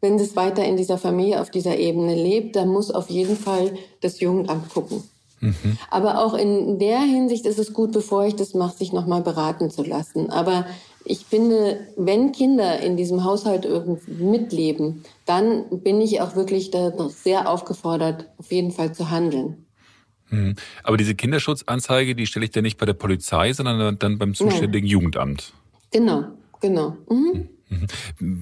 wenn es weiter in dieser Familie auf dieser Ebene lebt, dann muss auf jeden Fall das Jugendamt gucken. Mhm. Aber auch in der Hinsicht ist es gut, bevor ich das mache, sich nochmal beraten zu lassen. Aber ich finde, wenn Kinder in diesem Haushalt irgendwie mitleben, dann bin ich auch wirklich da sehr aufgefordert, auf jeden Fall zu handeln. Mhm. Aber diese Kinderschutzanzeige, die stelle ich dann nicht bei der Polizei, sondern dann beim zuständigen Nein. Jugendamt. Genau, genau. Mhm. Mhm.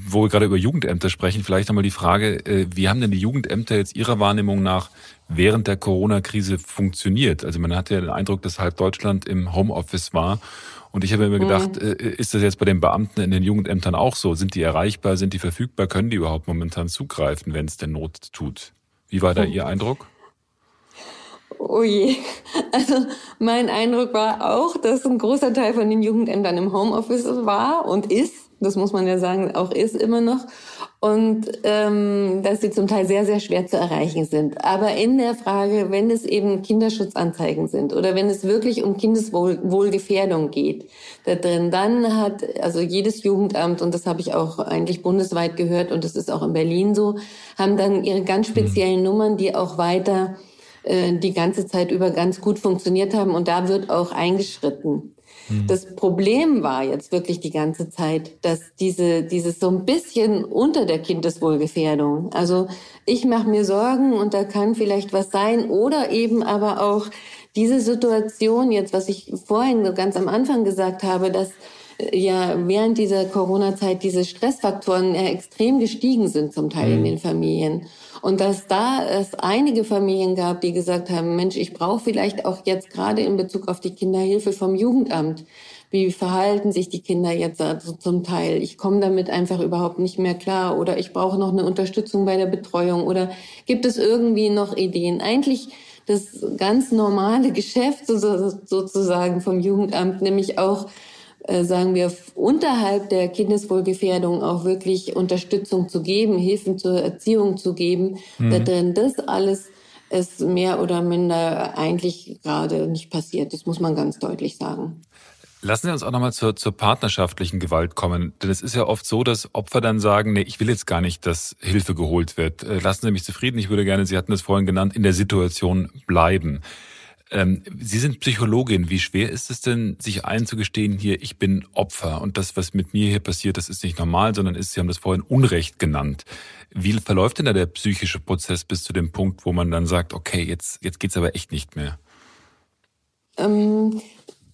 Wo wir gerade über Jugendämter sprechen, vielleicht nochmal die Frage, äh, wie haben denn die Jugendämter jetzt Ihrer Wahrnehmung nach während der Corona-Krise funktioniert? Also man hatte ja den Eindruck, dass halb Deutschland im Homeoffice war. Und ich habe mir gedacht, mhm. Äh, ist das jetzt bei den Beamten in den Jugendämtern auch so? Sind die erreichbar? Sind die verfügbar? Können die überhaupt momentan zugreifen, wenn es denn Not tut? Wie war da Ihr Eindruck? Oh (laughs) je. Also mein Eindruck war auch, dass ein großer Teil von den Jugendämtern im Homeoffice war und ist das muss man ja sagen, auch ist immer noch. Und ähm, dass sie zum Teil sehr, sehr schwer zu erreichen sind. Aber in der Frage, wenn es eben Kinderschutzanzeigen sind oder wenn es wirklich um Kindeswohlgefährdung geht, da drin, dann hat also jedes Jugendamt, und das habe ich auch eigentlich bundesweit gehört und das ist auch in Berlin so, haben dann ihre ganz speziellen mhm. Nummern, die auch weiter äh, die ganze Zeit über ganz gut funktioniert haben. Und da wird auch eingeschritten. Mhm. Das Problem war jetzt wirklich die ganze Zeit, dass diese, dieses so ein bisschen unter der Kindeswohlgefährdung. Also ich mache mir Sorgen und da kann vielleicht was sein oder eben aber auch diese Situation jetzt, was ich vorhin so ganz am Anfang gesagt habe, dass äh, ja während dieser Corona-Zeit diese Stressfaktoren extrem gestiegen sind zum Teil mhm. in den Familien. Und dass da es einige Familien gab, die gesagt haben, Mensch, ich brauche vielleicht auch jetzt gerade in Bezug auf die Kinderhilfe vom Jugendamt. Wie verhalten sich die Kinder jetzt also zum Teil? Ich komme damit einfach überhaupt nicht mehr klar oder ich brauche noch eine Unterstützung bei der Betreuung oder gibt es irgendwie noch Ideen? Eigentlich das ganz normale Geschäft sozusagen vom Jugendamt, nämlich auch sagen wir, unterhalb der Kindeswohlgefährdung auch wirklich Unterstützung zu geben, Hilfen zur Erziehung zu geben. Mhm. Denn das alles ist mehr oder minder eigentlich gerade nicht passiert. Das muss man ganz deutlich sagen. Lassen Sie uns auch nochmal zur, zur partnerschaftlichen Gewalt kommen. Denn es ist ja oft so, dass Opfer dann sagen, nee, ich will jetzt gar nicht, dass Hilfe geholt wird. Äh, lassen Sie mich zufrieden. Ich würde gerne, Sie hatten es vorhin genannt, in der Situation bleiben. Ähm, Sie sind Psychologin. Wie schwer ist es denn, sich einzugestehen, hier, ich bin Opfer und das, was mit mir hier passiert, das ist nicht normal, sondern ist, Sie haben das vorhin Unrecht genannt. Wie verläuft denn da der psychische Prozess bis zu dem Punkt, wo man dann sagt, okay, jetzt, jetzt geht's aber echt nicht mehr? Ähm,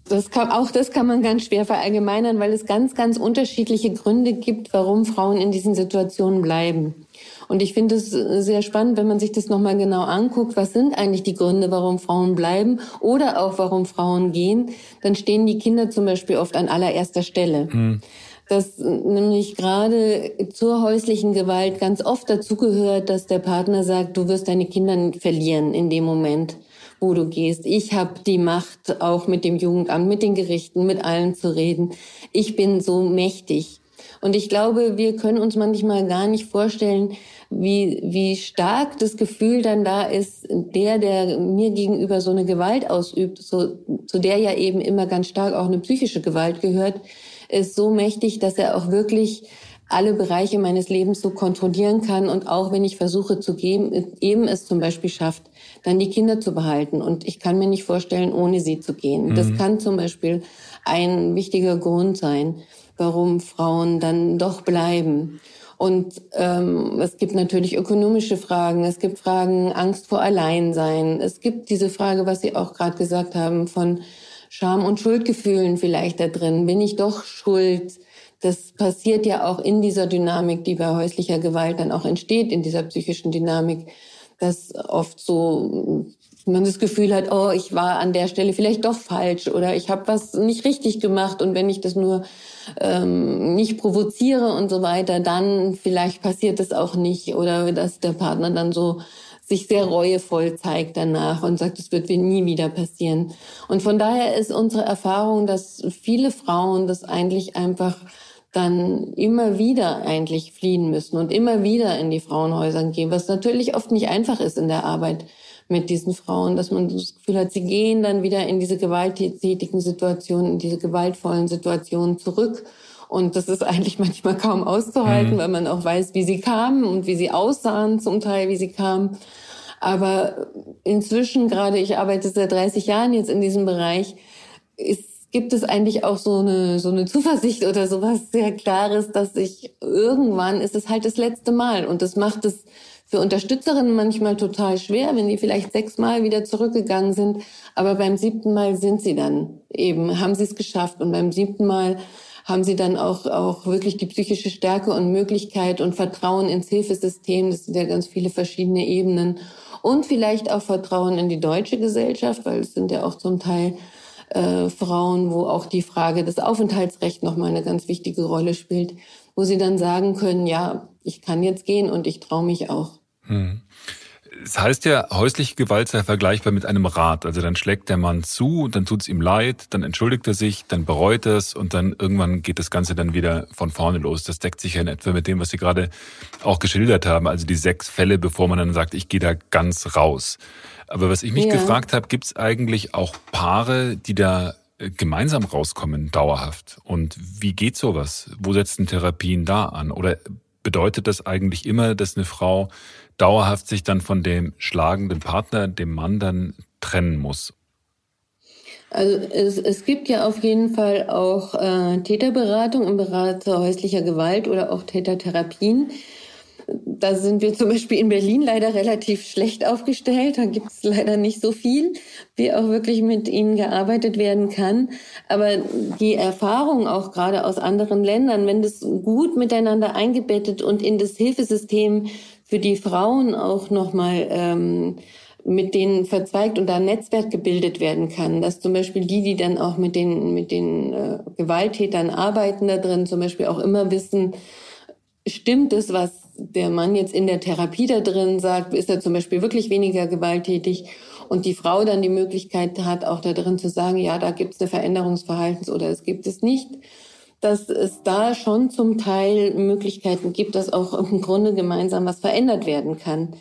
das kann, auch das kann man ganz schwer verallgemeinern, weil es ganz, ganz unterschiedliche Gründe gibt, warum Frauen in diesen Situationen bleiben. Und ich finde es sehr spannend, wenn man sich das nochmal genau anguckt, was sind eigentlich die Gründe, warum Frauen bleiben oder auch warum Frauen gehen, dann stehen die Kinder zum Beispiel oft an allererster Stelle. Mhm. dass nämlich gerade zur häuslichen Gewalt ganz oft dazugehört, dass der Partner sagt, du wirst deine Kinder verlieren in dem Moment, wo du gehst. Ich habe die Macht, auch mit dem Jugendamt, mit den Gerichten, mit allen zu reden. Ich bin so mächtig. Und ich glaube, wir können uns manchmal gar nicht vorstellen, wie, wie stark das Gefühl dann da ist, der, der mir gegenüber so eine Gewalt ausübt, so, zu der ja eben immer ganz stark auch eine psychische Gewalt gehört, ist so mächtig, dass er auch wirklich alle Bereiche meines Lebens so kontrollieren kann und auch wenn ich versuche zu geben, eben es zum Beispiel schafft, dann die Kinder zu behalten. Und ich kann mir nicht vorstellen, ohne sie zu gehen. Mhm. Das kann zum Beispiel ein wichtiger Grund sein, warum Frauen dann doch bleiben. Und ähm, es gibt natürlich ökonomische Fragen, es gibt Fragen Angst vor Alleinsein, es gibt diese Frage, was Sie auch gerade gesagt haben, von Scham- und Schuldgefühlen vielleicht da drin. Bin ich doch schuld? Das passiert ja auch in dieser Dynamik, die bei häuslicher Gewalt dann auch entsteht, in dieser psychischen Dynamik, dass oft so man das Gefühl hat, oh, ich war an der Stelle vielleicht doch falsch oder ich habe was nicht richtig gemacht und wenn ich das nur ähm, nicht provoziere und so weiter, dann vielleicht passiert es auch nicht oder dass der Partner dann so sich sehr reuevoll zeigt danach und sagt, es wird nie wieder passieren. Und von daher ist unsere Erfahrung, dass viele Frauen das eigentlich einfach dann immer wieder eigentlich fliehen müssen und immer wieder in die Frauenhäuser gehen, was natürlich oft nicht einfach ist in der Arbeit mit diesen Frauen, dass man das Gefühl hat, sie gehen dann wieder in diese gewalttätigen Situationen, in diese gewaltvollen Situationen zurück. Und das ist eigentlich manchmal kaum auszuhalten, mhm. weil man auch weiß, wie sie kamen und wie sie aussahen, zum Teil, wie sie kamen. Aber inzwischen, gerade ich arbeite seit 30 Jahren jetzt in diesem Bereich, ist, gibt es eigentlich auch so eine, so eine Zuversicht oder sowas sehr Klares, dass ich irgendwann ist es halt das letzte Mal. Und das macht es für Unterstützerinnen manchmal total schwer, wenn die vielleicht sechsmal wieder zurückgegangen sind. Aber beim siebten Mal sind sie dann eben, haben sie es geschafft. Und beim siebten Mal haben sie dann auch, auch wirklich die psychische Stärke und Möglichkeit und Vertrauen ins Hilfesystem. Das sind ja ganz viele verschiedene Ebenen. Und vielleicht auch Vertrauen in die deutsche Gesellschaft, weil es sind ja auch zum Teil äh, Frauen, wo auch die Frage des Aufenthaltsrechts nochmal eine ganz wichtige Rolle spielt, wo sie dann sagen können, ja, ich kann jetzt gehen und ich traue mich auch. Hm. Es heißt ja, häusliche Gewalt sei vergleichbar mit einem Rad. Also dann schlägt der Mann zu, dann tut es ihm leid, dann entschuldigt er sich, dann bereut es und dann irgendwann geht das Ganze dann wieder von vorne los. Das deckt sich ja in etwa mit dem, was Sie gerade auch geschildert haben. Also die sechs Fälle, bevor man dann sagt, ich gehe da ganz raus. Aber was ich mich ja. gefragt habe, gibt es eigentlich auch Paare, die da äh, gemeinsam rauskommen, dauerhaft? Und wie geht sowas? Wo setzen Therapien da an? Oder bedeutet das eigentlich immer, dass eine Frau dauerhaft sich dann von dem schlagenden Partner, dem Mann, dann trennen muss? Also es, es gibt ja auf jeden Fall auch äh, Täterberatung im Bereich häuslicher Gewalt oder auch Tätertherapien. Da sind wir zum Beispiel in Berlin leider relativ schlecht aufgestellt. Da gibt es leider nicht so viel, wie auch wirklich mit ihnen gearbeitet werden kann. Aber die Erfahrung auch gerade aus anderen Ländern, wenn das gut miteinander eingebettet und in das Hilfesystem für die Frauen auch nochmal ähm, mit denen verzweigt und da ein Netzwerk gebildet werden kann, dass zum Beispiel die, die dann auch mit den, mit den äh, Gewalttätern arbeiten da drin, zum Beispiel auch immer wissen, stimmt es, was der Mann jetzt in der Therapie da drin sagt, ist er zum Beispiel wirklich weniger gewalttätig? Und die Frau dann die Möglichkeit hat, auch da drin zu sagen, ja, da gibt es eine Veränderungsverhaltens oder es gibt es nicht, dass es da schon zum Teil Möglichkeiten gibt, dass auch im Grunde gemeinsam was verändert werden kann.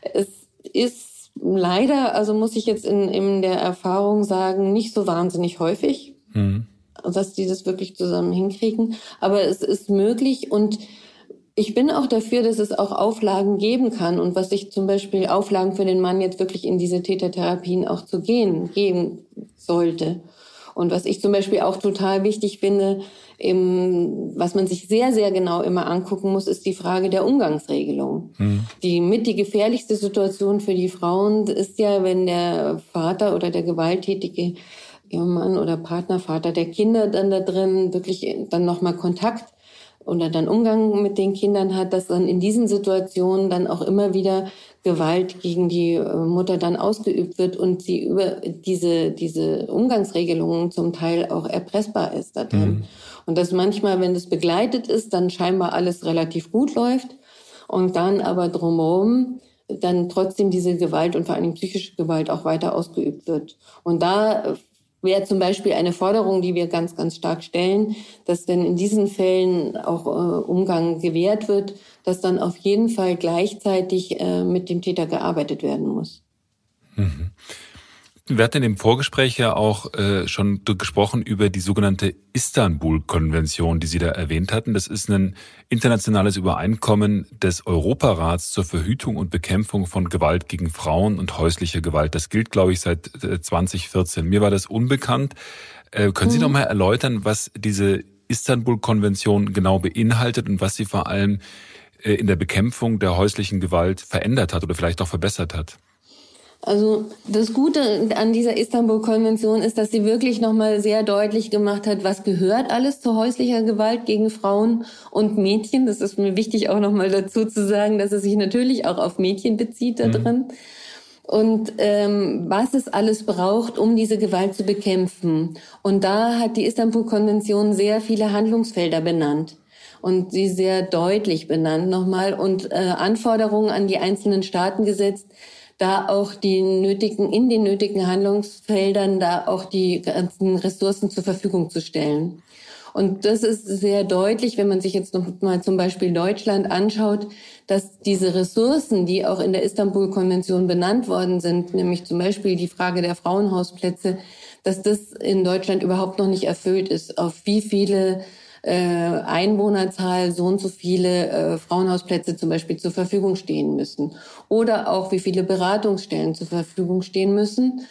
Es ist leider, also muss ich jetzt in, in der Erfahrung sagen, nicht so wahnsinnig häufig, mhm. dass die das wirklich zusammen hinkriegen, aber es ist möglich und ich bin auch dafür, dass es auch Auflagen geben kann und was ich zum Beispiel Auflagen für den Mann jetzt wirklich in diese Tätertherapien auch zu gehen geben sollte. Und was ich zum Beispiel auch total wichtig finde, im, was man sich sehr, sehr genau immer angucken muss, ist die Frage der Umgangsregelung. Mhm. Die mit die gefährlichste Situation für die Frauen ist ja, wenn der Vater oder der gewalttätige Mann oder Partnervater der Kinder dann da drin wirklich dann nochmal Kontakt oder dann Umgang mit den Kindern hat, dass dann in diesen Situationen dann auch immer wieder Gewalt gegen die äh, Mutter dann ausgeübt wird und sie über diese, diese Umgangsregelungen zum Teil auch erpressbar ist da drin. Mhm. Und dass manchmal, wenn das begleitet ist, dann scheinbar alles relativ gut läuft und dann aber drumherum dann trotzdem diese Gewalt und vor allem psychische Gewalt auch weiter ausgeübt wird. Und da wäre zum Beispiel eine Forderung, die wir ganz, ganz stark stellen, dass wenn in diesen Fällen auch äh, Umgang gewährt wird, dass dann auf jeden Fall gleichzeitig äh, mit dem Täter gearbeitet werden muss. Mhm. Wir hatten im Vorgespräch ja auch äh, schon gesprochen über die sogenannte Istanbul-Konvention, die Sie da erwähnt hatten. Das ist ein internationales Übereinkommen des Europarats zur Verhütung und Bekämpfung von Gewalt gegen Frauen und häuslicher Gewalt. Das gilt, glaube ich, seit 2014. Äh, Mir war das unbekannt. Äh, können Sie mhm. noch mal erläutern, was diese Istanbul-Konvention genau beinhaltet und was sie vor allem äh, in der Bekämpfung der häuslichen Gewalt verändert hat oder vielleicht auch verbessert hat? Also das Gute an dieser Istanbul-Konvention ist, dass sie wirklich nochmal sehr deutlich gemacht hat, was gehört alles zu häuslicher Gewalt gegen Frauen und Mädchen. Das ist mir wichtig auch nochmal dazu zu sagen, dass es sich natürlich auch auf Mädchen bezieht da mhm. drin. Und ähm, was es alles braucht, um diese Gewalt zu bekämpfen. Und da hat die Istanbul-Konvention sehr viele Handlungsfelder benannt und sie sehr deutlich benannt nochmal und äh, Anforderungen an die einzelnen Staaten gesetzt, da auch die nötigen, in den nötigen Handlungsfeldern da auch die ganzen Ressourcen zur Verfügung zu stellen. Und das ist sehr deutlich, wenn man sich jetzt noch mal zum Beispiel Deutschland anschaut, dass diese Ressourcen, die auch in der Istanbul-Konvention benannt worden sind, nämlich zum Beispiel die Frage der Frauenhausplätze, dass das in Deutschland überhaupt noch nicht erfüllt ist. Auf wie viele Einwohnerzahl so und so viele äh, Frauenhausplätze zum Beispiel zur Verfügung stehen müssen. Oder auch wie viele Beratungsstellen zur Verfügung stehen müssen.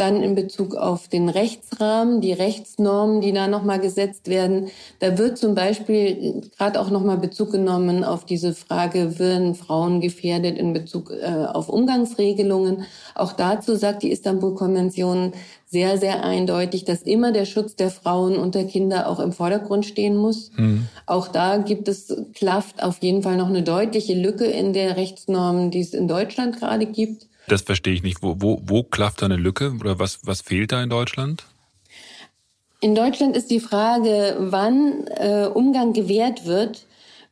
Dann in Bezug auf den Rechtsrahmen, die Rechtsnormen, die da nochmal gesetzt werden. Da wird zum Beispiel gerade auch nochmal Bezug genommen auf diese Frage, werden Frauen gefährdet in Bezug äh, auf Umgangsregelungen. Auch dazu sagt die Istanbul-Konvention sehr, sehr eindeutig, dass immer der Schutz der Frauen und der Kinder auch im Vordergrund stehen muss. Mhm. Auch da gibt es, klafft auf jeden Fall noch eine deutliche Lücke in der Rechtsnormen, die es in Deutschland gerade gibt. Das verstehe ich nicht. Wo, wo, wo klafft da eine Lücke oder was, was fehlt da in Deutschland? In Deutschland ist die Frage, wann äh, Umgang gewährt wird,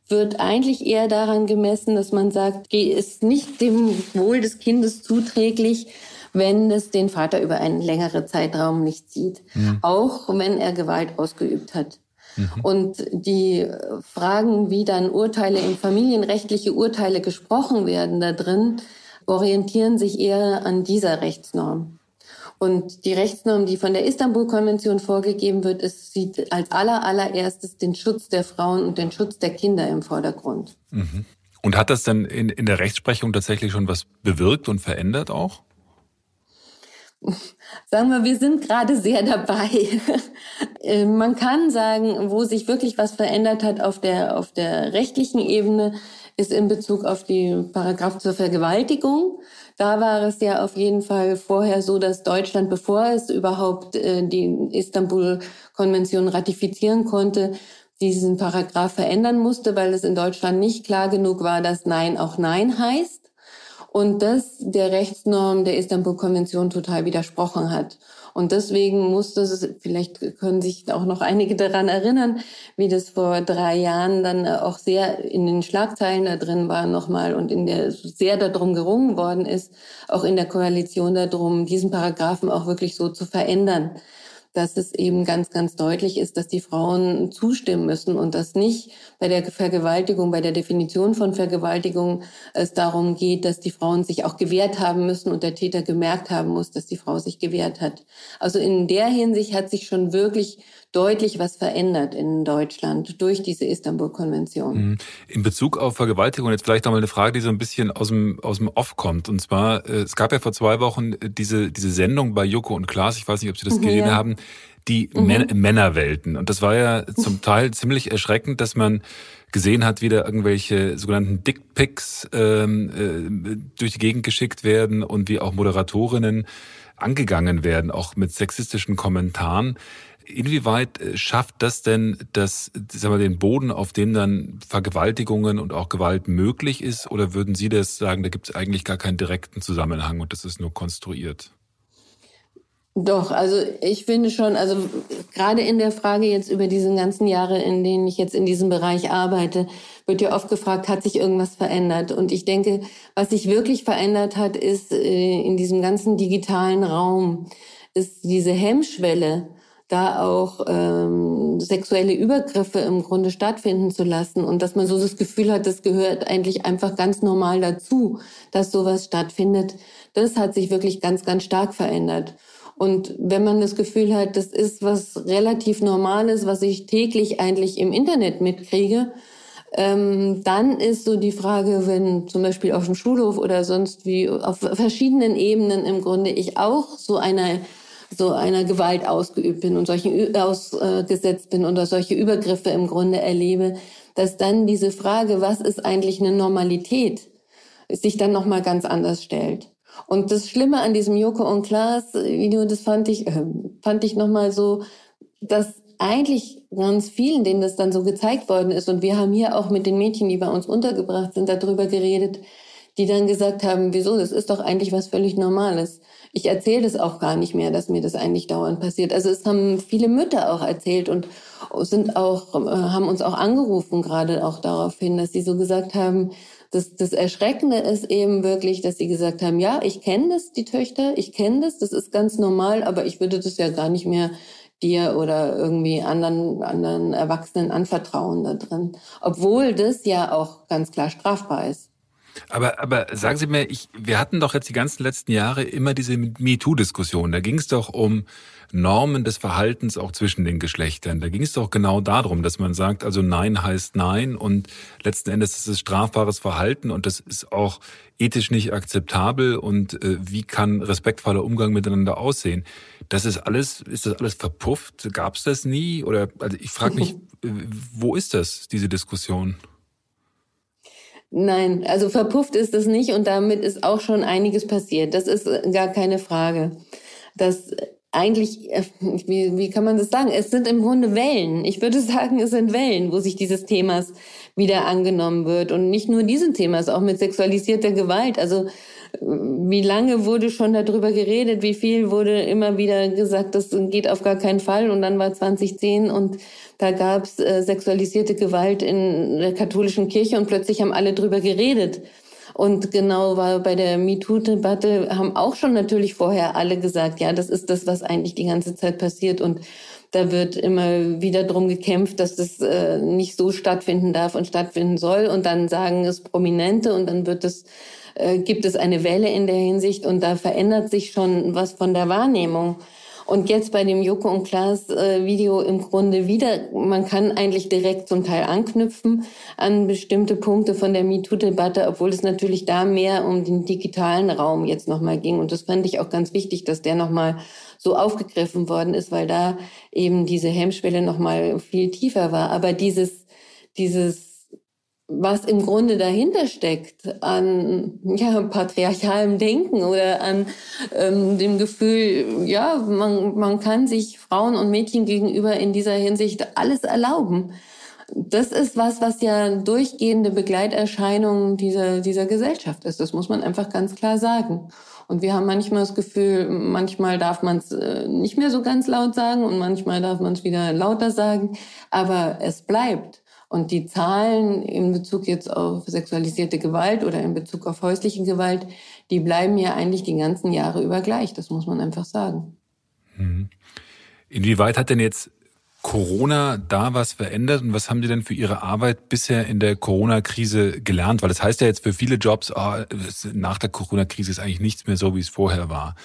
wird eigentlich eher daran gemessen, dass man sagt, ist nicht dem Wohl des Kindes zuträglich, wenn es den Vater über einen längeren Zeitraum nicht sieht, mhm. auch wenn er Gewalt ausgeübt hat. Mhm. Und die Fragen, wie dann Urteile in familienrechtliche Urteile gesprochen werden da drin, orientieren sich eher an dieser Rechtsnorm. Und die Rechtsnorm, die von der Istanbul-Konvention vorgegeben wird, ist, sieht als aller, allererstes den Schutz der Frauen und den Schutz der Kinder im Vordergrund. Mhm. Und hat das denn in, in der Rechtsprechung tatsächlich schon was bewirkt und verändert auch? Sagen wir, wir sind gerade sehr dabei. (laughs) Äh, man kann sagen, wo sich wirklich was verändert hat auf der, auf der rechtlichen Ebene, ist in Bezug auf die Paragraph zur Vergewaltigung. Da war es ja auf jeden Fall vorher so, dass Deutschland, bevor es überhaupt äh, die Istanbul-Konvention ratifizieren konnte, diesen Paragraph verändern musste, weil es in Deutschland nicht klar genug war, dass Nein auch Nein heißt und das der Rechtsnorm der Istanbul-Konvention total widersprochen hat. Und deswegen musste es, vielleicht können sich auch noch einige daran erinnern, wie das vor drei Jahren dann auch sehr in den Schlagzeilen da drin war nochmal und in der sehr darum gerungen worden ist, auch in der Koalition darum, diesen Paragraphen auch wirklich so zu verändern dass es eben ganz, ganz deutlich ist, dass die Frauen zustimmen müssen und dass nicht bei der Vergewaltigung, bei der Definition von Vergewaltigung es darum geht, dass die Frauen sich auch gewehrt haben müssen und der Täter gemerkt haben muss, dass die Frau sich gewehrt hat. Also in der Hinsicht hat sich schon wirklich deutlich was verändert in Deutschland durch diese Istanbul-Konvention. Mhm. In Bezug auf Vergewaltigung jetzt vielleicht nochmal eine Frage, die so ein bisschen aus dem, aus dem Off kommt. Und zwar, äh, es gab ja vor zwei Wochen diese, diese Sendung bei Joko und Klaas, ich weiß nicht, ob Sie das mhm, gesehen ja. haben, die mhm. Män Männerwelten. Und das war ja zum Teil ziemlich erschreckend, dass man gesehen hat, wie da irgendwelche sogenannten Dickpics ähm, äh, durch die Gegend geschickt werden und wie auch Moderatorinnen angegangen werden, auch mit sexistischen Kommentaren. Inwieweit äh, schafft das denn das, sagen wir, den Boden, auf dem dann Vergewaltigungen und auch Gewalt möglich ist? Oder würden Sie das sagen, da gibt es eigentlich gar keinen direkten Zusammenhang und das ist nur konstruiert? Doch, also ich finde schon, also gerade in der Frage jetzt über diese ganzen Jahre, in denen ich jetzt in diesem Bereich arbeite, wird ja oft gefragt, hat sich irgendwas verändert? Und ich denke, was sich wirklich verändert hat, ist äh, in diesem ganzen digitalen Raum, ist diese Hemmschwelle, da auch ähm, sexuelle Übergriffe im Grunde stattfinden zu lassen und dass man so das Gefühl hat, das gehört eigentlich einfach ganz normal dazu, dass sowas stattfindet. Das hat sich wirklich ganz, ganz stark verändert. Und wenn man das Gefühl hat, das ist was relativ Normales, was ich täglich eigentlich im Internet mitkriege, ähm, dann ist so die Frage, wenn zum Beispiel auf dem Schulhof oder sonst wie auf verschiedenen Ebenen im Grunde ich auch so einer so einer Gewalt ausgeübt bin und solchen ausgesetzt bin oder solche Übergriffe im Grunde erlebe, dass dann diese Frage, was ist eigentlich eine Normalität, sich dann noch mal ganz anders stellt. Und das Schlimme an diesem Joko und Klaas Video, das fand ich, äh, fand ich nochmal so, dass eigentlich ganz vielen, denen das dann so gezeigt worden ist. Und wir haben hier auch mit den Mädchen, die bei uns untergebracht sind, darüber geredet, die dann gesagt haben, wieso, das ist doch eigentlich was völlig Normales. Ich erzähle das auch gar nicht mehr, dass mir das eigentlich dauernd passiert. Also es haben viele Mütter auch erzählt und sind auch, äh, haben uns auch angerufen, gerade auch darauf hin, dass sie so gesagt haben, das, das Erschreckende ist eben wirklich, dass sie gesagt haben, ja, ich kenne das, die Töchter, ich kenne das, das ist ganz normal, aber ich würde das ja gar nicht mehr dir oder irgendwie anderen, anderen Erwachsenen anvertrauen da drin. Obwohl das ja auch ganz klar strafbar ist. Aber, aber sagen Sie mir, ich, wir hatten doch jetzt die ganzen letzten Jahre immer diese MeToo-Diskussion. Da ging es doch um Normen des Verhaltens auch zwischen den Geschlechtern. Da ging es doch genau darum, dass man sagt, also Nein heißt Nein und letzten Endes ist es strafbares Verhalten und das ist auch ethisch nicht akzeptabel und äh, wie kann respektvoller Umgang miteinander aussehen? Das ist alles, ist das alles verpufft? Gab es das nie? Oder also ich frage mich, äh, wo ist das, diese Diskussion? Nein, also verpufft ist es nicht und damit ist auch schon einiges passiert. Das ist gar keine Frage. Das eigentlich, äh, wie, wie kann man das sagen? Es sind im Grunde Wellen. Ich würde (laughs) sagen, es sind Wellen, wo sich dieses Themas wieder angenommen wird. Und nicht nur diesen Themas, auch mit sexualisierter Gewalt. Also wie lange wurde schon darüber geredet? Wie viel wurde immer wieder gesagt, das geht auf gar keinen Fall? Und dann war 2010 und da gab es äh, sexualisierte Gewalt in der katholischen Kirche und plötzlich haben alle drüber geredet. Und genau war bei der MeToo-Debatte haben auch schon natürlich vorher alle gesagt, ja, das ist das, was eigentlich die ganze Zeit passiert. Und da wird immer wieder drum gekämpft, dass das äh, nicht so stattfinden darf und stattfinden soll. Und dann sagen es Prominente und dann wird es, äh, gibt es eine Welle in der Hinsicht und da verändert sich schon was von der Wahrnehmung. Und jetzt bei dem Joko und Klaas äh, Video im Grunde wieder, man kann eigentlich direkt zum Teil anknüpfen an bestimmte Punkte von der MeToo-Debatte, obwohl es natürlich da mehr um den digitalen Raum jetzt nochmal ging. Und das fand ich auch ganz wichtig, dass der nochmal so aufgegriffen worden ist, weil da eben diese Hemmschwelle nochmal viel tiefer war. Aber dieses, dieses was im Grunde dahinter steckt an ja, patriarchalem Denken oder an ähm, dem Gefühl, ja, man, man kann sich Frauen und Mädchen gegenüber in dieser Hinsicht alles erlauben. Das ist was, was ja durchgehende Begleiterscheinung dieser, dieser Gesellschaft ist. Das muss man einfach ganz klar sagen. Und wir haben manchmal das Gefühl, manchmal darf man es äh, nicht mehr so ganz laut sagen und manchmal darf man es wieder lauter sagen. Aber es bleibt. Und die Zahlen in Bezug jetzt auf sexualisierte Gewalt oder in Bezug auf häusliche Gewalt, die bleiben ja eigentlich die ganzen Jahre über gleich. Das muss man einfach sagen. Mhm. Inwieweit hat denn jetzt Corona da was verändert und was haben Sie denn für Ihre Arbeit bisher in der Corona-Krise gelernt? Weil das heißt ja jetzt für viele Jobs, oh, nach der Corona-Krise ist eigentlich nichts mehr so, wie es vorher war.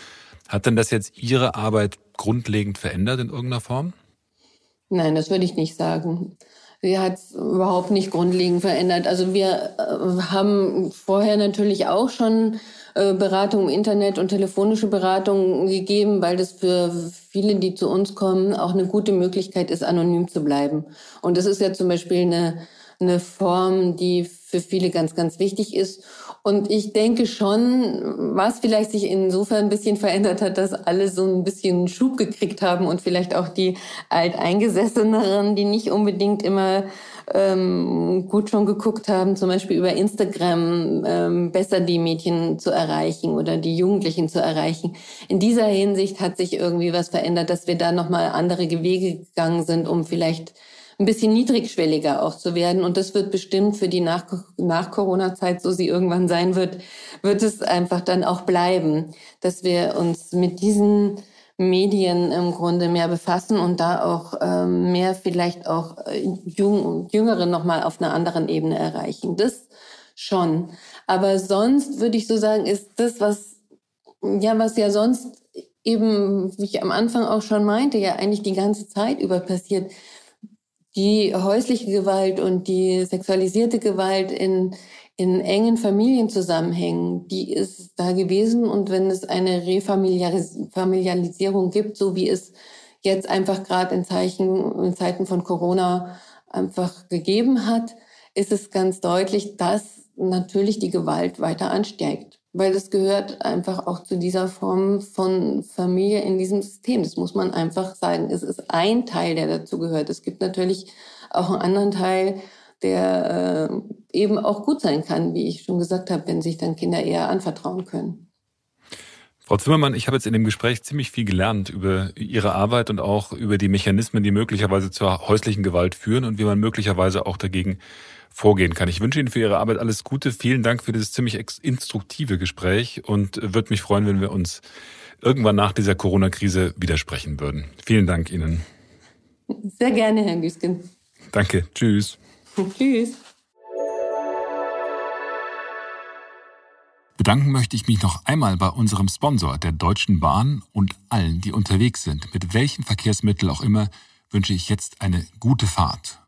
Hat denn das jetzt Ihre Arbeit grundlegend verändert in irgendeiner Form? Nein, das würde ich nicht sagen. Sie hat es überhaupt nicht grundlegend verändert. Also wir äh, haben vorher natürlich auch schon Beratung im Internet und telefonische Beratung gegeben, weil das für viele, die zu uns kommen, auch eine gute Möglichkeit ist, anonym zu bleiben. Und das ist ja zum Beispiel eine, eine Form, die für viele ganz, ganz wichtig ist. Und ich denke schon, was vielleicht sich insofern ein bisschen verändert hat, dass alle so ein bisschen Schub gekriegt haben und vielleicht auch die Alteingesesseneren, die nicht unbedingt immer ähm, gut schon geguckt haben, zum Beispiel über Instagram ähm, besser die Mädchen zu erreichen oder die Jugendlichen zu erreichen. In dieser Hinsicht hat sich irgendwie was verändert, dass wir da nochmal andere Wege gegangen sind, um vielleicht ein bisschen niedrigschwelliger auch zu werden. Und das wird bestimmt für die Nach Nach-Corona-Zeit, so sie irgendwann sein wird, wird es einfach dann auch bleiben, dass wir uns mit diesen Medien im Grunde mehr befassen und da auch ähm, mehr vielleicht auch äh, Jung, Jüngere nochmal auf einer anderen Ebene erreichen. Das schon. Aber sonst würde ich so sagen, ist das, was, ja, was ja sonst eben, wie ich am Anfang auch schon meinte, ja eigentlich die ganze Zeit über passiert. Die häusliche Gewalt und die sexualisierte Gewalt in, in engen Familienzusammenhängen, die ist da gewesen. Und wenn es eine Refamilialisierung gibt, so wie es jetzt einfach gerade in, Zeichen, in Zeiten von Corona einfach gegeben hat, ist es ganz deutlich, dass natürlich die Gewalt weiter ansteigt. Weil es gehört einfach auch zu dieser Form von Familie in diesem System. Das muss man einfach sagen. Es ist ein Teil, der dazu gehört. Es gibt natürlich auch einen anderen Teil, der äh, eben auch gut sein kann, wie ich schon gesagt habe, wenn sich dann Kinder eher anvertrauen können. Frau Zimmermann, ich habe jetzt in dem Gespräch ziemlich viel gelernt über Ihre Arbeit und auch über die Mechanismen, die möglicherweise zur häuslichen Gewalt führen und wie man möglicherweise auch dagegen vorgehen kann. Ich wünsche Ihnen für Ihre Arbeit alles Gute. Vielen Dank für dieses ziemlich instruktive Gespräch und würde mich freuen, wenn wir uns irgendwann nach dieser Corona-Krise widersprechen würden. Vielen Dank Ihnen. Sehr gerne, Herr Güsken. Danke. Tschüss. Tschüss. Bedanken möchte ich mich noch einmal bei unserem Sponsor, der Deutschen Bahn und allen, die unterwegs sind. Mit welchem Verkehrsmittel auch immer wünsche ich jetzt eine gute Fahrt.